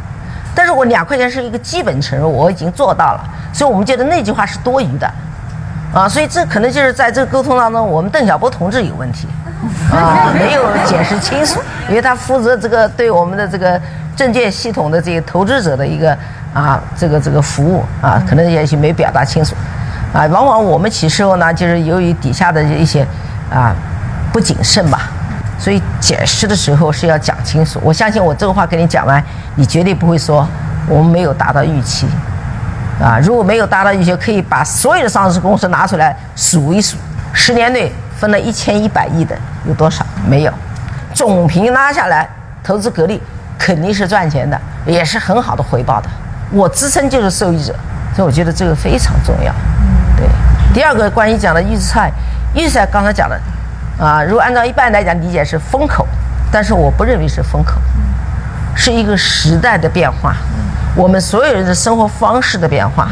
E: 但是我两块钱是一个基本承诺，我已经做到了，所以我们觉得那句话是多余的，啊，所以这可能就是在这个沟通当中，我们邓小波同志有问题。啊，没有解释清楚，因为他负责这个对我们的这个证券系统的这个投资者的一个啊，这个这个服务啊，可能也许没表达清楚，啊，往往我们起时候呢，就是由于底下的一些啊不谨慎吧，所以解释的时候是要讲清楚。我相信我这个话跟你讲完，你绝对不会说我们没有达到预期，啊，如果没有达到预期，可以把所有的上市公司拿出来数一数，十年内。分了一千一百亿的有多少？没有，总评拉下来，投资格力肯定是赚钱的，也是很好的回报的。我自身就是受益者，所以我觉得这个非常重要。对，第二个关于讲的预制菜，预制菜刚才讲的，啊，如果按照一般来讲理解是风口，但是我不认为是风口，是一个时代的变化，我们所有人的生活方式的变化，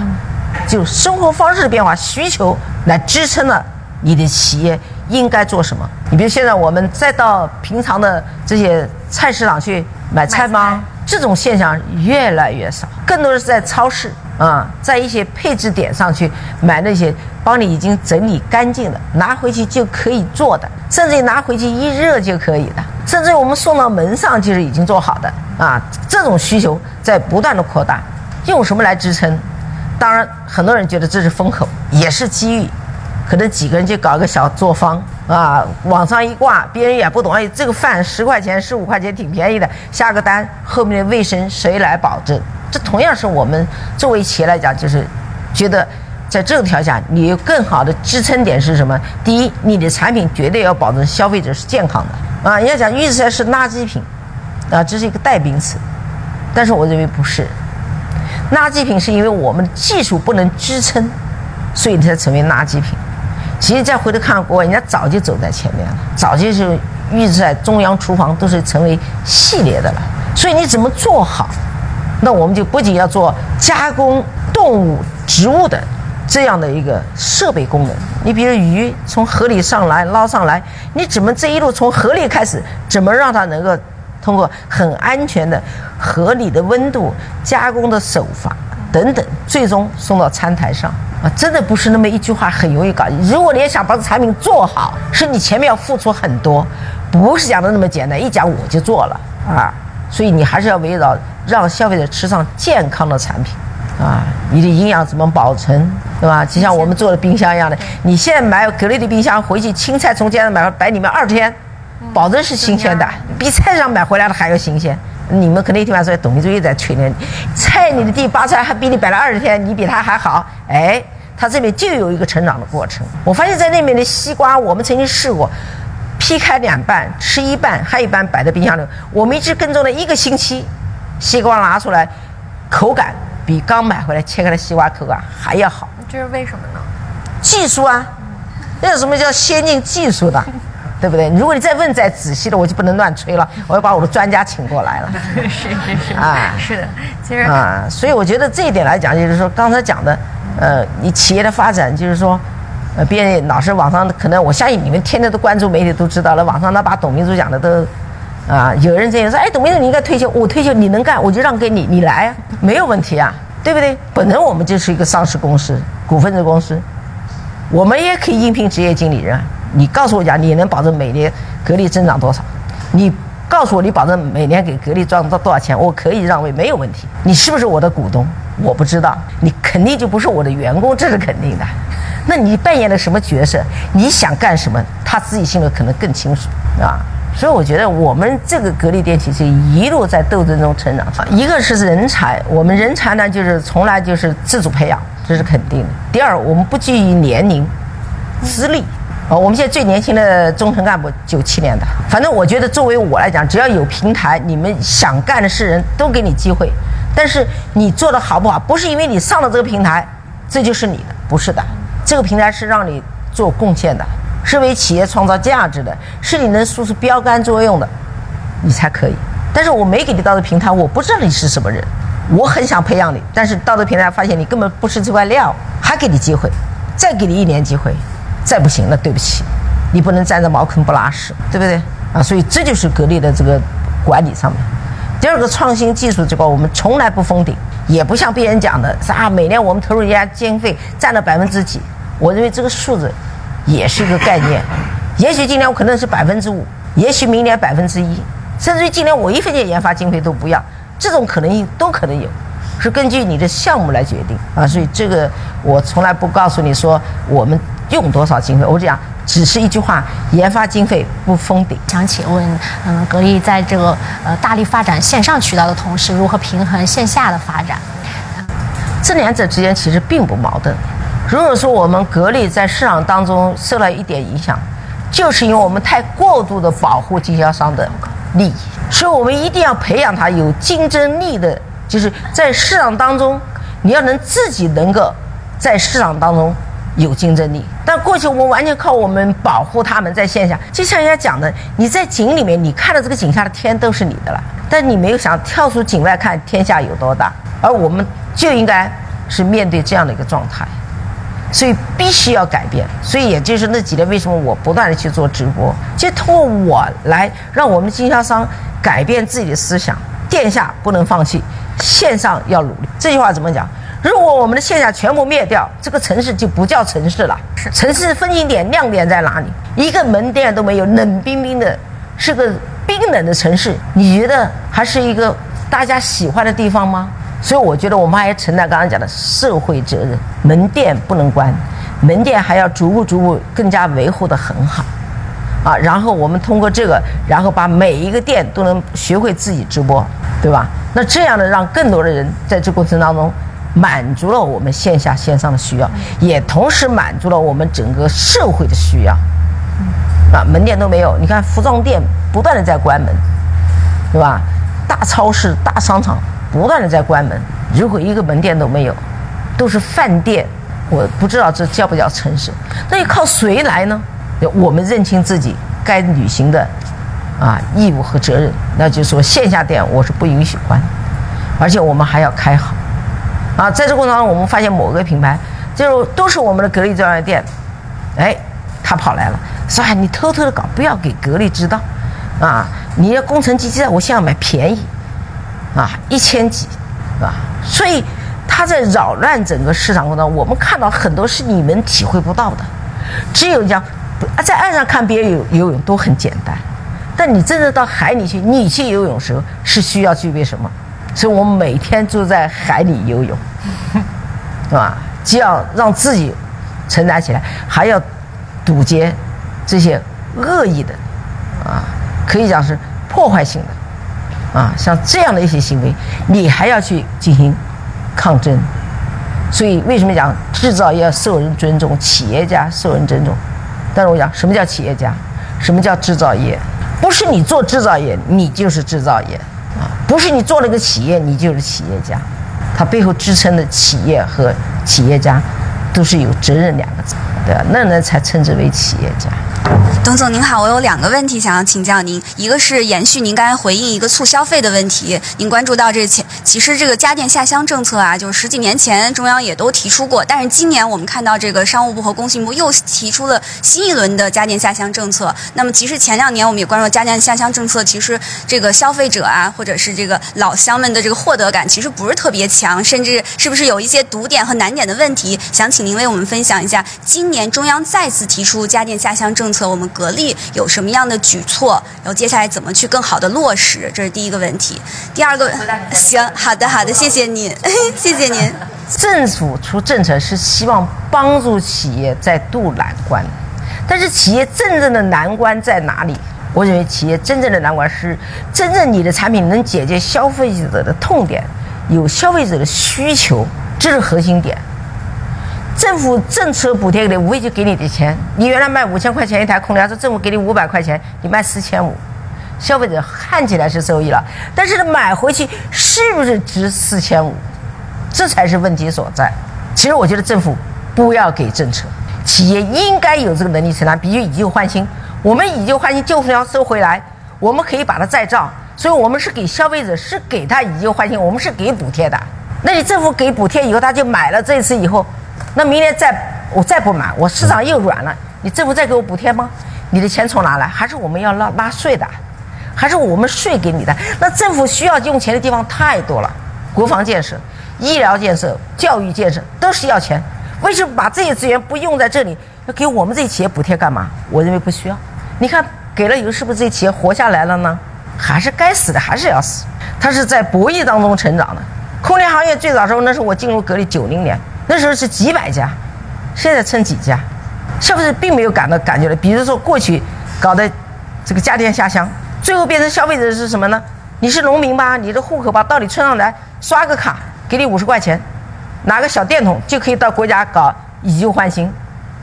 E: 就生活方式的变化，需求来支撑了你的企业。应该做什么？你比如现在我们再到平常的这些菜市场去买菜吗？这种现象越来越少，更多的是在超市啊，在一些配置点上去买那些帮你已经整理干净了，拿回去就可以做的，甚至于拿回去一热就可以的，甚至我们送到门上就是已经做好的啊。这种需求在不断的扩大，用什么来支撑？当然，很多人觉得这是风口，也是机遇。可能几个人就搞个小作坊啊，网上一挂，别人也不懂。哎，这个饭十块钱、十五块钱挺便宜的，下个单，后面的卫生谁来保证？这同样是我们作为企业来讲，就是觉得在这种条件下，你有更好的支撑点是什么？第一，你的产品绝对要保证消费者是健康的啊。人家讲预制菜是垃圾品啊，这是一个代名词，但是我认为不是，垃圾品是因为我们的技术不能支撑，所以才成为垃圾品。其实再回头看国外，人家早就走在前面了，早就是预制菜中央厨房都是成为系列的了。所以你怎么做好？那我们就不仅要做加工动物、植物的这样的一个设备功能。你比如鱼从河里上来捞上来，你怎么这一路从河里开始，怎么让它能够通过很安全的合理的温度加工的手法等等，最终送到餐台上？啊，真的不是那么一句话很容易搞。如果你要想把产品做好，是你前面要付出很多，不是讲的那么简单，一讲我就做了啊。所以你还是要围绕让消费者吃上健康的产品，啊，你的营养怎么保存，对吧？就像我们做的冰箱一样的，你现在买格力的冰箱回去，青菜从街上买摆里面二十天，保证是新鲜的，比菜市场买回来的还要新鲜。你们可能听完说董明珠又在吹呢，菜你的地拔出来还比你摆了二十天，你比他还好，哎，他这边就有一个成长的过程。我发现，在那边的西瓜，我们曾经试过，劈开两半吃一半，还有一半摆在冰箱里。我们一直跟踪了一个星期，西瓜拿出来，口感比刚买回来切开的西瓜口感还要好。
I: 这是为什么呢？
E: 技术啊，那有什么叫先进技术的？对不对？如果你再问再仔细的，我就不能乱吹了，我要把我的专家请过来了。
I: 是是是
E: 啊
I: 是的，其实
E: 啊，所以我觉得这一点来讲，就是说刚才讲的，呃，你企业的发展，就是说，呃，别人老是网上可能，我相信你们天天都关注媒体都知道了，网上那把董明珠讲的都，啊，有人这样说，哎，董明珠你应该退休，我退休你能干，我就让给你，你来啊，没有问题啊，对不对？本来我们就是一个上市公司，股份制公司，我们也可以应聘职业经理人。你告诉我讲，你能保证每年格力增长多少？你告诉我，你保证每年给格力赚到多少钱？我可以让位，没有问题。你是不是我的股东？我不知道，你肯定就不是我的员工，这是肯定的。那你扮演了什么角色？你想干什么？他自己心里可能更清楚啊。所以我觉得我们这个格力电器是一路在斗争中成长。一个是人才，我们人才呢就是从来就是自主培养，这是肯定的。第二，我们不拘于年龄、资历。啊，我们现在最年轻的中层干部九七年的，反正我觉得作为我来讲，只要有平台，你们想干的事人都给你机会。但是你做的好不好，不是因为你上了这个平台，这就是你的，不是的。这个平台是让你做贡献的，是为企业创造价值的，是你能输出标杆作用的，你才可以。但是我没给你到这平台，我不知道你是什么人，我很想培养你，但是到这平台发现你根本不是这块料，还给你机会，再给你一年机会。再不行了，对不起，你不能站在茅坑不拉屎，对不对啊？所以这就是格力的这个管理上面。第二个创新技术这块，我们从来不封顶，也不像别人讲的啥每年我们投入一家经费占了百分之几。我认为这个数字也是一个概念。也许今年我可能是百分之五，也许明年百分之一，甚至于今年我一分钱研发经费都不要，这种可能性都可能有，是根据你的项目来决定啊。所以这个我从来不告诉你说我们。用多少经费？我讲只是一句话：研发经费不封顶。
C: 想请问，嗯，格力在这个呃大力发展线上渠道的同时，如何平衡线下的发展？
E: 这两者之间其实并不矛盾。如果说我们格力在市场当中受了一点影响，就是因为我们太过度的保护经销商的利益，所以我们一定要培养他有竞争力的，就是在市场当中，你要能自己能够在市场当中。有竞争力，但过去我们完全靠我们保护他们在线下，就像人家讲的，你在井里面，你看到这个井下的天都是你的了，但你没有想跳出井外看天下有多大，而我们就应该是面对这样的一个状态，所以必须要改变。所以也就是那几年，为什么我不断的去做直播，就通过我来让我们经销商改变自己的思想，线下不能放弃，线上要努力。这句话怎么讲？如果我们的线下全部灭掉，这个城市就不叫城市了。城市风景点、亮点在哪里？一个门店都没有，冷冰冰的，是个冰冷的城市。你觉得还是一个大家喜欢的地方吗？所以我觉得我们还要承担刚刚讲的社会责任。门店不能关，门店还要逐步逐步更加维护的很好，啊，然后我们通过这个，然后把每一个店都能学会自己直播，对吧？那这样呢，让更多的人在这过程当中。满足了我们线下线上的需要，也同时满足了我们整个社会的需要。啊，门店都没有，你看服装店不断的在关门，对吧？大超市、大商场不断的在关门。如果一个门店都没有，都是饭店，我不知道这叫不叫城市？那要靠谁来呢？我们认清自己该履行的啊义务和责任，那就是说线下店我是不允许关，而且我们还要开好。啊，在这过程当中，我们发现某个品牌，就都是我们的格力专卖店，哎，他跑来了，说：“哎，你偷偷的搞，不要给格力知道，啊，你要工程机器我先要买便宜，啊，一千几，是吧？所以他在扰乱整个市场过程当中，我们看到很多是你们体会不到的，只有讲在岸上看别人游游泳都很简单，但你真的到海里去，你去游泳时候是需要具备什么？所以我们每天就在海里游泳。是吧？既要让自己承担起来，还要堵截这些恶意的啊，可以讲是破坏性的啊，像这样的一些行为，你还要去进行抗争。所以为什么讲制造业要受人尊重，企业家受人尊重？但是我讲什么叫企业家，什么叫制造业？不是你做制造业，你就是制造业啊；不是你做了个企业，你就是企业家。它背后支撑的企业和企业家，都是有责任两个字，对吧？那人才称之为企业家。
B: 董总您好，我有两个问题想要请教您，一个是延续您刚才回应一个促消费的问题，您关注到这前，其实这个家电下乡政策啊，就是十几年前中央也都提出过，但是今年我们看到这个商务部和工信部又提出了新一轮的家电下乡政策。那么其实前两年我们也关注家电下乡政策，其实这个消费者啊，或者是这个老乡们的这个获得感其实不是特别强，甚至是不是有一些堵点和难点的问题？想请您为我们分享一下，今年中央再次提出家电下乡政策，我们。格力有什么样的举措？然后接下来怎么去更好的落实？这是第一个问题。第二个，行，好的，好的，谢谢您，谢谢您。
E: 政府出政策是希望帮助企业在渡难关，但是企业真正的难关在哪里？我认为企业真正的难关是真正你的产品能解决消费者的痛点，有消费者的需求，这是核心点。政府政策补贴给你，无非就给你的钱。你原来卖五千块钱一台空调，这政府给你五百块钱，你卖四千五，消费者看起来是收益了，但是买回去是不是值四千五？这才是问题所在。其实我觉得政府不要给政策，企业应该有这个能力承担。比如以旧换新，我们以旧换新，旧空调收回来，我们可以把它再造，所以我们是给消费者是给他以旧换新，我们是给补贴的。那你政府给补贴以后，他就买了这一次以后。那明年再我再不买，我市场又软了，你政府再给我补贴吗？你的钱从哪来？还是我们要拉拉税的？还是我们税给你的？那政府需要用钱的地方太多了，国防建设、医疗建设、教育建设都是要钱。为什么把这些资源不用在这里？要给我们这些企业补贴干嘛？我认为不需要。你看给了以后，是不是这些企业活下来了呢？还是该死的还是要死？它是在博弈当中成长的。空调行业最早时候，那是我进入格力九零年。那时候是几百家，现在剩几家，消费者并没有感到感觉了。比如说过去搞的这个家电下乡，最后变成消费者是什么呢？你是农民吧？你的户口吧，到你村上来刷个卡，给你五十块钱，拿个小电筒就可以到国家搞以旧换新，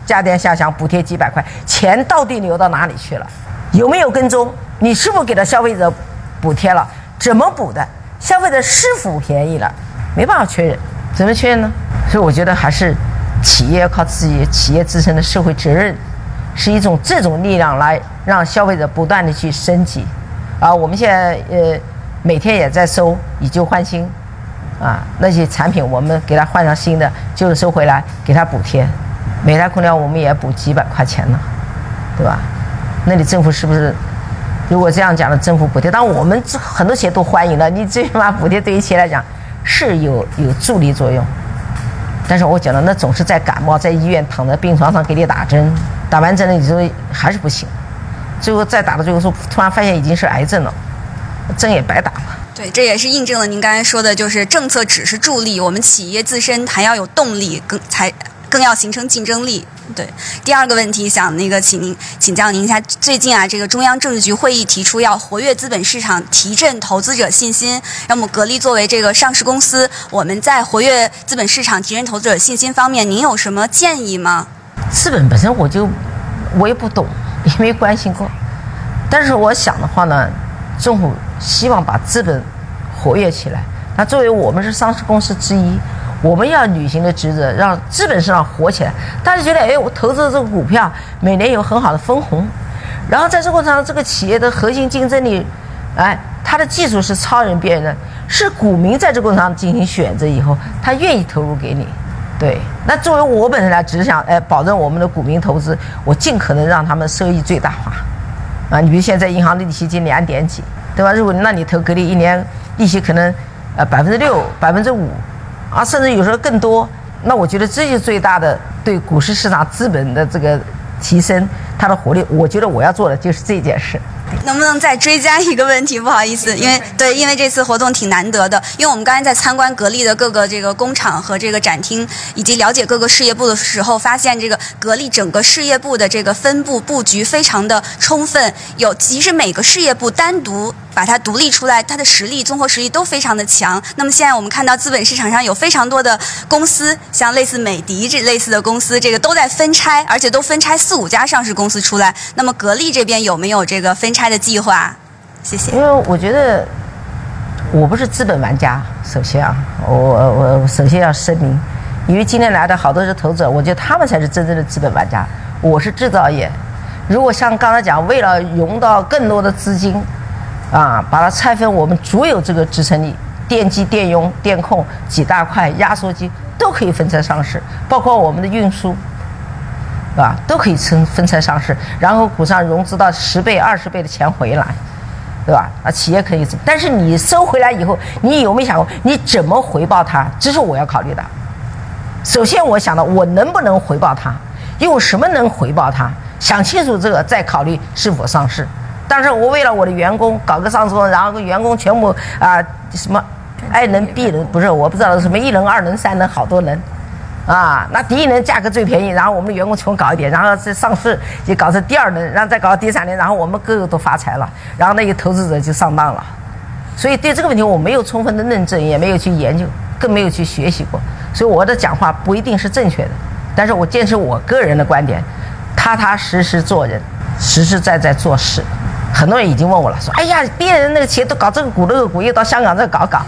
E: 家电下乡补贴几百块，钱到底流到哪里去了？有没有跟踪？你是否给了消费者补贴了？怎么补的？消费者是否便宜了？没办法确认。怎么确认呢？所以我觉得还是企业要靠自己企业自身的社会责任，是一种这种力量来让消费者不断的去升级。啊，我们现在呃每天也在收以旧换新，啊那些产品我们给它换上新的，旧的收回来给它补贴，每台空调我们也补几百块钱呢，对吧？那你政府是不是如果这样讲的政府补贴，当然我们很多企业都欢迎的，你最起码补贴对于企业来讲。是有有助力作用，但是我讲的那总是在感冒，在医院躺在病床上给你打针，打完针了你说还是不行，最后再打到最后说突然发现已经是癌症了，针也白打了。
B: 对，这也是印证了您刚才说的，就是政策只是助力，我们企业自身还要有动力，更才更要形成竞争力。对，第二个问题想那个请您请教您一下，最近啊，这个中央政治局会议提出要活跃资本市场，提振投资者信心。那么格力作为这个上市公司，我们在活跃资本市场、提振投资者信心方面，您有什么建议吗？
E: 资本本身我就我也不懂，也没关心过。但是我想的话呢，政府希望把资本活跃起来。那作为我们是上市公司之一。我们要履行的职责，让资本市场活起来。大家觉得，哎，我投资的这个股票每年有很好的分红，然后在这过程中，这个企业的核心竞争力，哎，它的技术是超人别人的，是股民在这过程中进行选择以后，他愿意投入给你。对，那作为我本身来，只是想，哎，保证我们的股民投资，我尽可能让他们收益最大化。啊，你比如现在银行利息近两点几，对吧？如果那你投格力，一年利息可能，呃，百分之六、百分之五。啊，甚至有时候更多，那我觉得这是最大的对股市市场资本的这个提升，它的活力。我觉得我要做的就是这件事。
B: 能不能再追加一个问题？不好意思，因为对，因为这次活动挺难得的。因为我们刚才在参观格力的各个这个工厂和这个展厅，以及了解各个事业部的时候，发现这个格力整个事业部的这个分布布局非常的充分。有，其实每个事业部单独把它独立出来，它的实力、综合实力都非常的强。那么现在我们看到资本市场上有非常多的公司，像类似美的这类似的公司，这个都在分拆，而且都分拆四五家上市公司出来。那么格力这边有没有这个分拆的计划？谢谢。
E: 因为我觉得我不是资本玩家，首先啊，我我首先要声明，因为今天来的好多是投资者，我觉得他们才是真正的资本玩家。我是制造业，如果像刚才讲，为了融到更多的资金，啊，把它拆分，我们足有这个支撑力，电机、电容、电控几大块，压缩机都可以分拆上市，包括我们的运输。是吧？都可以分分拆上市，然后股上融资到十倍、二十倍的钱回来，对吧？啊，企业可以，但是你收回来以后，你有没有想过你怎么回报它？这是我要考虑的。首先，我想到我能不能回报它，用什么能回报它？想清楚这个，再考虑是否上市。但是我为了我的员工搞个上市，然后员工全部啊什么爱能 B 能，不是我不知道什么一能、二能、三能，好多能。啊，那第一轮价格最便宜，然后我们的员工全搞一点，然后再上市就搞成第二轮，然后再搞第三轮，然后我们个个都发财了，然后那些投资者就上当了。所以对这个问题我没有充分的论证，也没有去研究，更没有去学习过，所以我的讲话不一定是正确的。但是我坚持我个人的观点，踏踏实实做人，实实在在做事。很多人已经问我了，说：“哎呀，别人那个企业都搞这个股那个股，又到香港这搞搞。”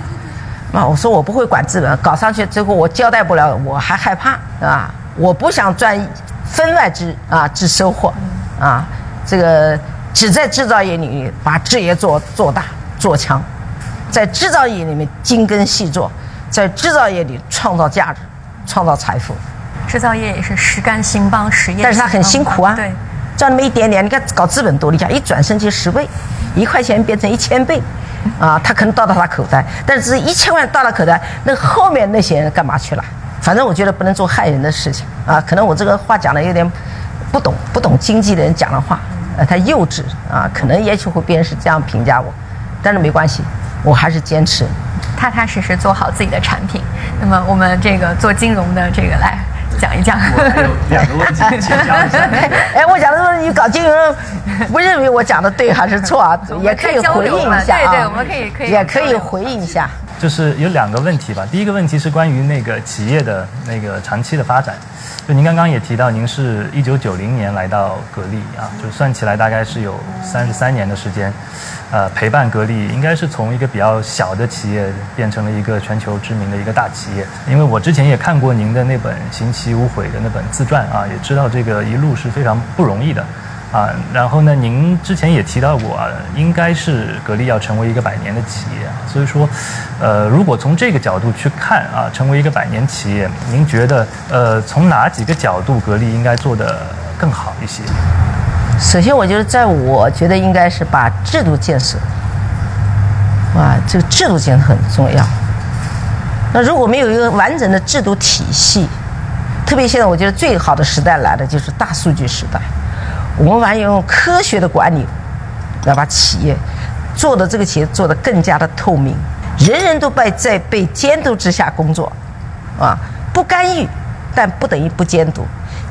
E: 啊，我说我不会管资本，搞上去最后我交代不了，我还害怕啊！我不想赚分外之啊之收获，啊，这个只在制造业领域把事业做做大做强，在制造业里面精耕细作，在制造业里创造价值，创造财富。
I: 制造业也是实干兴邦实业，
E: 但是他很辛苦啊，
I: 对，
E: 赚那么一点点，你看搞资本多厉害，一转身就十倍，一块钱变成一千倍。啊，他可能到到他口袋，但是一千万到了口袋，那后面那些人干嘛去了？反正我觉得不能做害人的事情啊。可能我这个话讲的有点不懂，不懂经济的人讲的话，呃，他幼稚啊，可能也许会别人是这样评价我，但是没关系，我还是坚持
I: 踏踏实实做好自己的产品。那么我们这个做金融的这个来。讲一讲，我
G: 两个问题，请讲一下。
E: 哎，我讲的时候你搞金融，不认为我讲的对还是错啊？也可以回应一下
I: 啊。对对，我们可以可以。
E: 也可以回应一下。
G: 就是有两个问题吧。第一个问题是关于那个企业的那个长期的发展。就您刚刚也提到，您是一九九零年来到格力啊，就算起来大概是有三十三年的时间。呃，陪伴格力应该是从一个比较小的企业变成了一个全球知名的一个大企业。因为我之前也看过您的那本《行棋无悔》的那本自传啊，也知道这个一路是非常不容易的啊。然后呢，您之前也提到过啊，应该是格力要成为一个百年的企业啊。所以说，呃，如果从这个角度去看啊，成为一个百年企业，您觉得呃，从哪几个角度格力应该做得更好一些？
E: 首先，我觉得，在我觉得应该是把制度建设，啊，这个制度建设很重要。那如果没有一个完整的制度体系，特别现在，我觉得最好的时代来的就是大数据时代。我们完用科学的管理，来把企业做的这个企业做得更加的透明，人人都被在被监督之下工作，啊，不干预，但不等于不监督，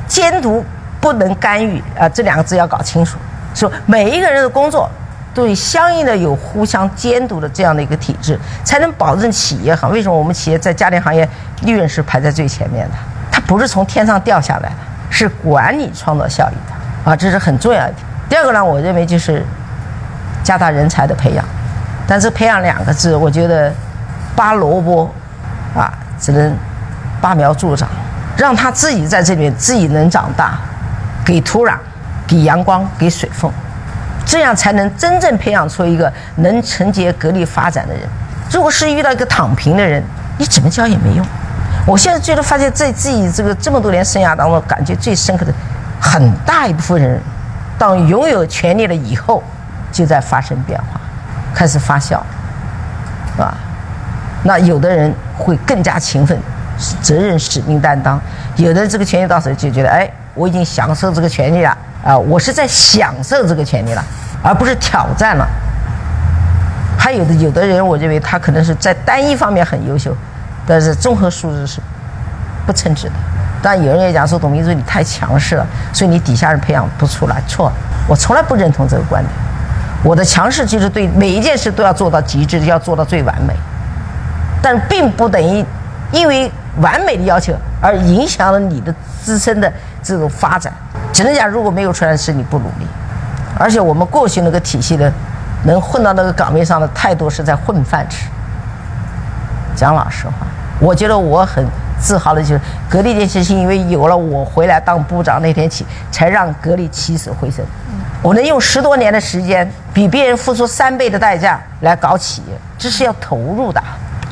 E: 监督。不能干预啊，这两个字要搞清楚。说每一个人的工作，都有相应的有互相监督的这样的一个体制，才能保证企业好。为什么我们企业在家电行业利润是排在最前面的？它不是从天上掉下来的，是管理创造效益的啊，这是很重要的。第二个呢，我认为就是加大人才的培养，但是培养两个字，我觉得拔萝卜啊，只能拔苗助长，让他自己在这里面自己能长大。给土壤，给阳光，给水分，这样才能真正培养出一个能承接格力发展的人。如果是遇到一个躺平的人，你怎么教也没用。我现在觉得发现，在自己这个这么多年生涯当中，感觉最深刻的，很大一部分人，当拥有权利了以后，就在发生变化，开始发酵，啊，那有的人会更加勤奋，责任使命担当；有的这个权利到手就觉得，哎。我已经享受这个权利了啊！我是在享受这个权利了，而不是挑战了。还有的有的人，我认为他可能是在单一方面很优秀，但是综合素质是不称职的。但有人也讲说，董明珠你太强势了，所以你底下人培养不出来。错，我从来不认同这个观点。我的强势就是对每一件事都要做到极致，要做到最完美。但并不等于因为完美的要求而影响了你的自身的这种发展。只能讲，如果没有出来是你不努力。而且我们过去那个体系的。能混到那个岗位上的太多是在混饭吃。讲老实话，我觉得我很自豪的就是格力电器是因为有了我回来当部长那天起，才让格力起死回生。我能用十多年的时间，比别人付出三倍的代价来搞企业，这是要投入的。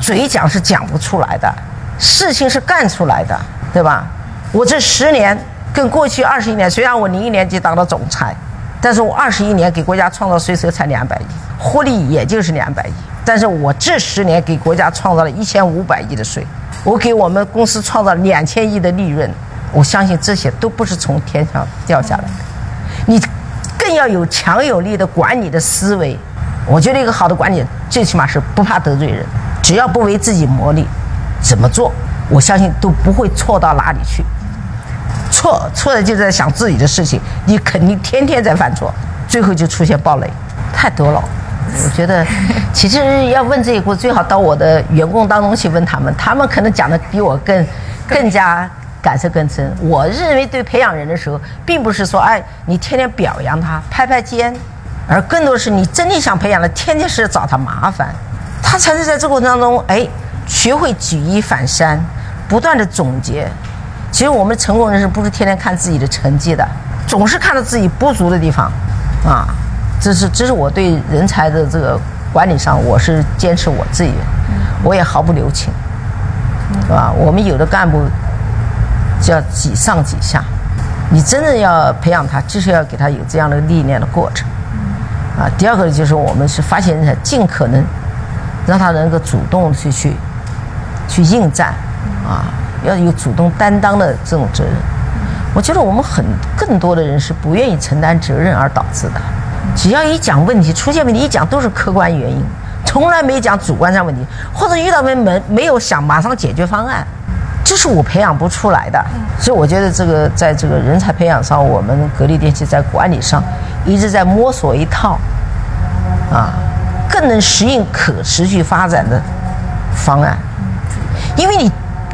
E: 嘴讲是讲不出来的，事情是干出来的，对吧？我这十年跟过去二十一年，虽然我零一年就当了总裁。但是我二十一年给国家创造税收才两百亿，获利也就是两百亿。但是我这十年给国家创造了一千五百亿的税，我给我们公司创造两千亿的利润。我相信这些都不是从天上掉下来的，你更要有强有力的管理的思维。我觉得一个好的管理，最起码是不怕得罪人，只要不为自己谋利，怎么做，我相信都不会错到哪里去。错错的就在想自己的事情，你肯定天天在犯错，最后就出现暴雷，太多了。我觉得，其实要问这一步，最好到我的员工当中去问他们，他们可能讲的比我更更加感受更深。我认为对培养人的时候，并不是说哎你天天表扬他拍拍肩，而更多是你真的想培养了，天天是找他麻烦，他才是在这过程当中哎学会举一反三，不断的总结。其实我们成功人士不是天天看自己的成绩的，总是看到自己不足的地方，啊，这是这是我对人才的这个管理上，我是坚持我自己，我也毫不留情，是吧？我们有的干部叫几上几下，你真正要培养他，就是要给他有这样的历练的过程，啊。第二个就是我们是发现人才，尽可能让他能够主动去去去应战，啊。要有主动担当的这种责任，我觉得我们很更多的人是不愿意承担责任而导致的。只要一讲问题出现问题，一讲都是客观原因，从来没讲主观上问题，或者遇到问没没有想马上解决方案，这是我培养不出来的。所以我觉得这个在这个人才培养上，我们格力电器在管理上一直在摸索一套啊，更能适应可持续发展的方案，因为你。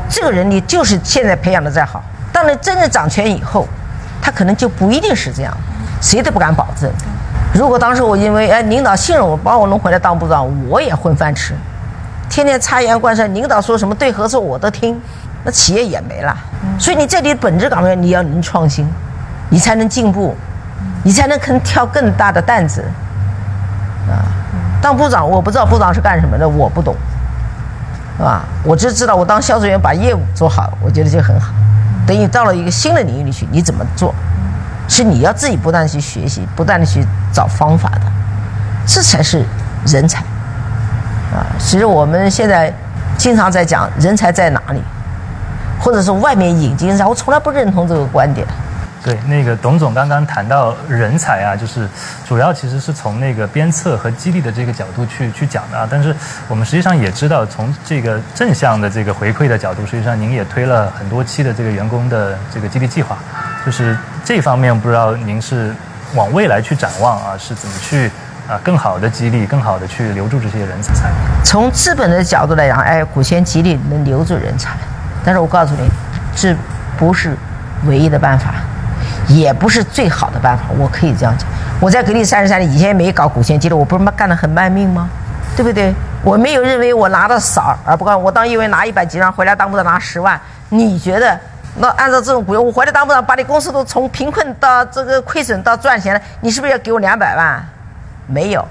E: 这个人你就是现在培养的再好，当你真正掌权以后，他可能就不一定是这样，谁都不敢保证。如果当时我因为哎领导信任我，把我弄回来当部长，我也混饭吃，天天察言观色，领导说什么对和错我都听，那企业也没了。所以你这里本质岗位你要能创新，你才能进步，你才能肯挑更大的担子。啊，当部长我不知道部长是干什么的，我不懂。是吧？我就知道，我当销售员把业务做好，我觉得就很好。等你到了一个新的领域里去，你怎么做？是你要自己不断去学习，不断的去找方法的，这才是人才。啊，其实我们现在经常在讲人才在哪里，或者是外面引进人才，我从来不认同这个观点。
G: 对，那个董总刚刚谈到人才啊，就是主要其实是从那个鞭策和激励的这个角度去去讲的啊。但是我们实际上也知道，从这个正向的这个回馈的角度，实际上您也推了很多期的这个员工的这个激励计划，就是这方面不知道您是往未来去展望啊，是怎么去啊更好的激励，更好的去留住这些人才？
E: 从资本的角度来讲，哎，股权激励能留住人才，但是我告诉你，这不是唯一的办法。也不是最好的办法，我可以这样讲。我在格力三十三年以前也没搞股权激励，我不是干得很卖命吗？对不对？我没有认为我拿的少而不干。我当一位拿一百几万回来当部长拿十万，你觉得那按照这种股，我回来当部长把你公司都从贫困到这个亏损到赚钱了，你是不是要给我两百万？没有。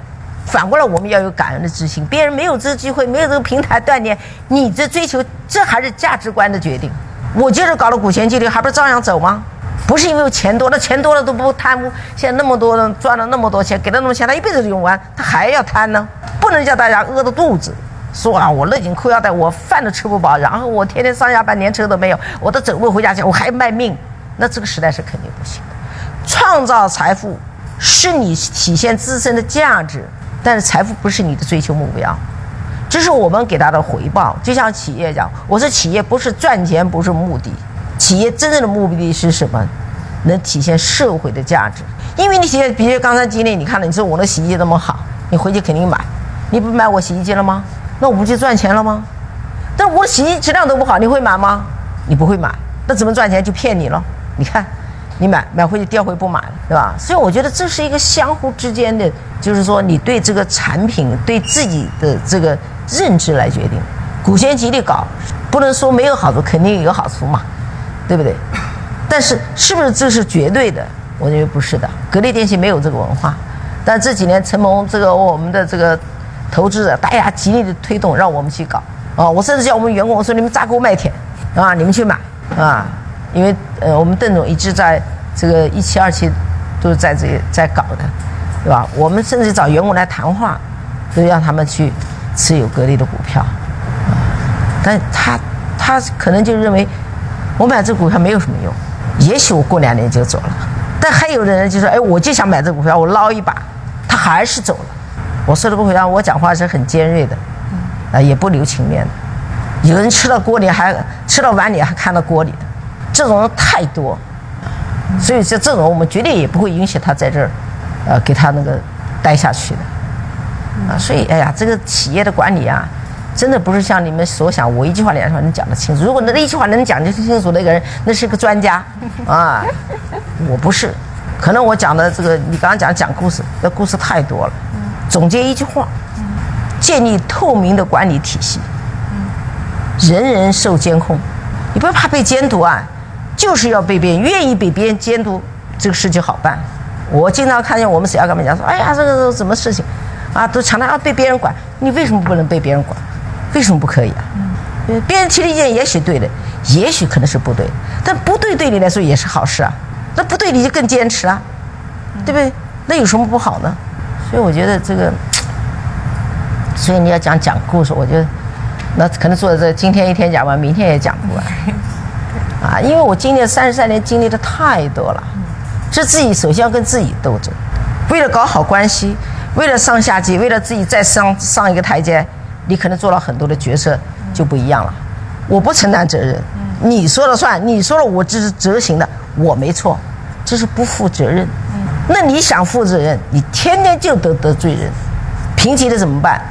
E: 反过来我们要有感恩的之心，别人没有这个机会，没有这个平台锻炼，你这追求这还是价值观的决定。我就是搞了股权激励，还不是照样走吗？不是因为钱多了，钱多了都不贪污。现在那么多人赚了那么多钱，给了那么多钱，他一辈子都用不完，他还要贪呢？不能叫大家饿着肚子，说啊，我勒紧裤腰带，我饭都吃不饱，然后我天天上下班连车都没有，我都走路回家去，我还卖命，那这个时代是肯定不行的。创造财富是你体现自身的价值，但是财富不是你的追求目标，这是我们给他的回报。就像企业讲，我说企业不是赚钱，不是目的，企业真正的目的是什么？能体现社会的价值。因为你企业，比如刚才今天你看了，你说我的洗衣机那么好，你回去肯定买，你不买我洗衣机了吗？那我不就赚钱了吗？但我的洗衣机质量都不好，你会买吗？你不会买，那怎么赚钱？就骗你了。你看，你买买回去，第二回不买了，对吧？所以我觉得这是一个相互之间的，就是说你对这个产品、对自己的这个认知来决定。股权激励搞，不能说没有好处，肯定有好处嘛，对不对？但是是不是这是绝对的？我认为不是的。格力电器没有这个文化，但这几年承蒙这个我们的这个投资者，大家极力的推动，让我们去搞啊！我甚至叫我们员工，我说你们砸锅卖铁啊，你们去买啊！因为呃，我们邓总一直在这个一期、二期都是在这在搞的，对吧？我们甚至找员工来谈话，都让他们去持有格力的股票啊。但他他可能就认为我买这股票没有什么用，也许我过两年就走了。但还有的人就说：“哎，我就想买这股票，我捞一把。”他还是走了。我说这个回答，我讲话是很尖锐的，啊，也不留情面的。有人吃到锅里还吃到碗里还看到锅里的。这种人太多，所以这这种我们绝对也不会允许他在这儿，呃，给他那个待下去的，啊，所以哎呀，这个企业的管理啊，真的不是像你们所想，我一句话两句话能讲得清楚。如果那一句话能讲得清楚，那个人那是个专家，啊，我不是，可能我讲的这个，你刚刚讲讲故事，那故事太多了。总结一句话，建立透明的管理体系，人人受监控，你不要怕被监督啊。就是要被别人愿意被别人监督，这个事就好办。我经常看见我们沈阳干部讲说：“哎呀，这个什么事情，啊，都强调要被别人管。你为什么不能被别人管？为什么不可以啊？别人提的意见也许对的，也许可能是不对，但不对对你来说也是好事啊。那不对你就更坚持啊，对不对？那有什么不好呢？所以我觉得这个，所以你要讲讲故事，我觉得那可能坐在这今天一天讲完，明天也讲不完。”啊，因为我今年三十三年经历的太多了，是自己首先要跟自己斗争，为了搞好关系，为了上下级，为了自己再上上一个台阶，你可能做了很多的决策就不一样了。我不承担责任，你说了算，你说了我这是执行的，我没错，这是不负责任。那你想负责任，你天天就得得罪人，评级的怎么办？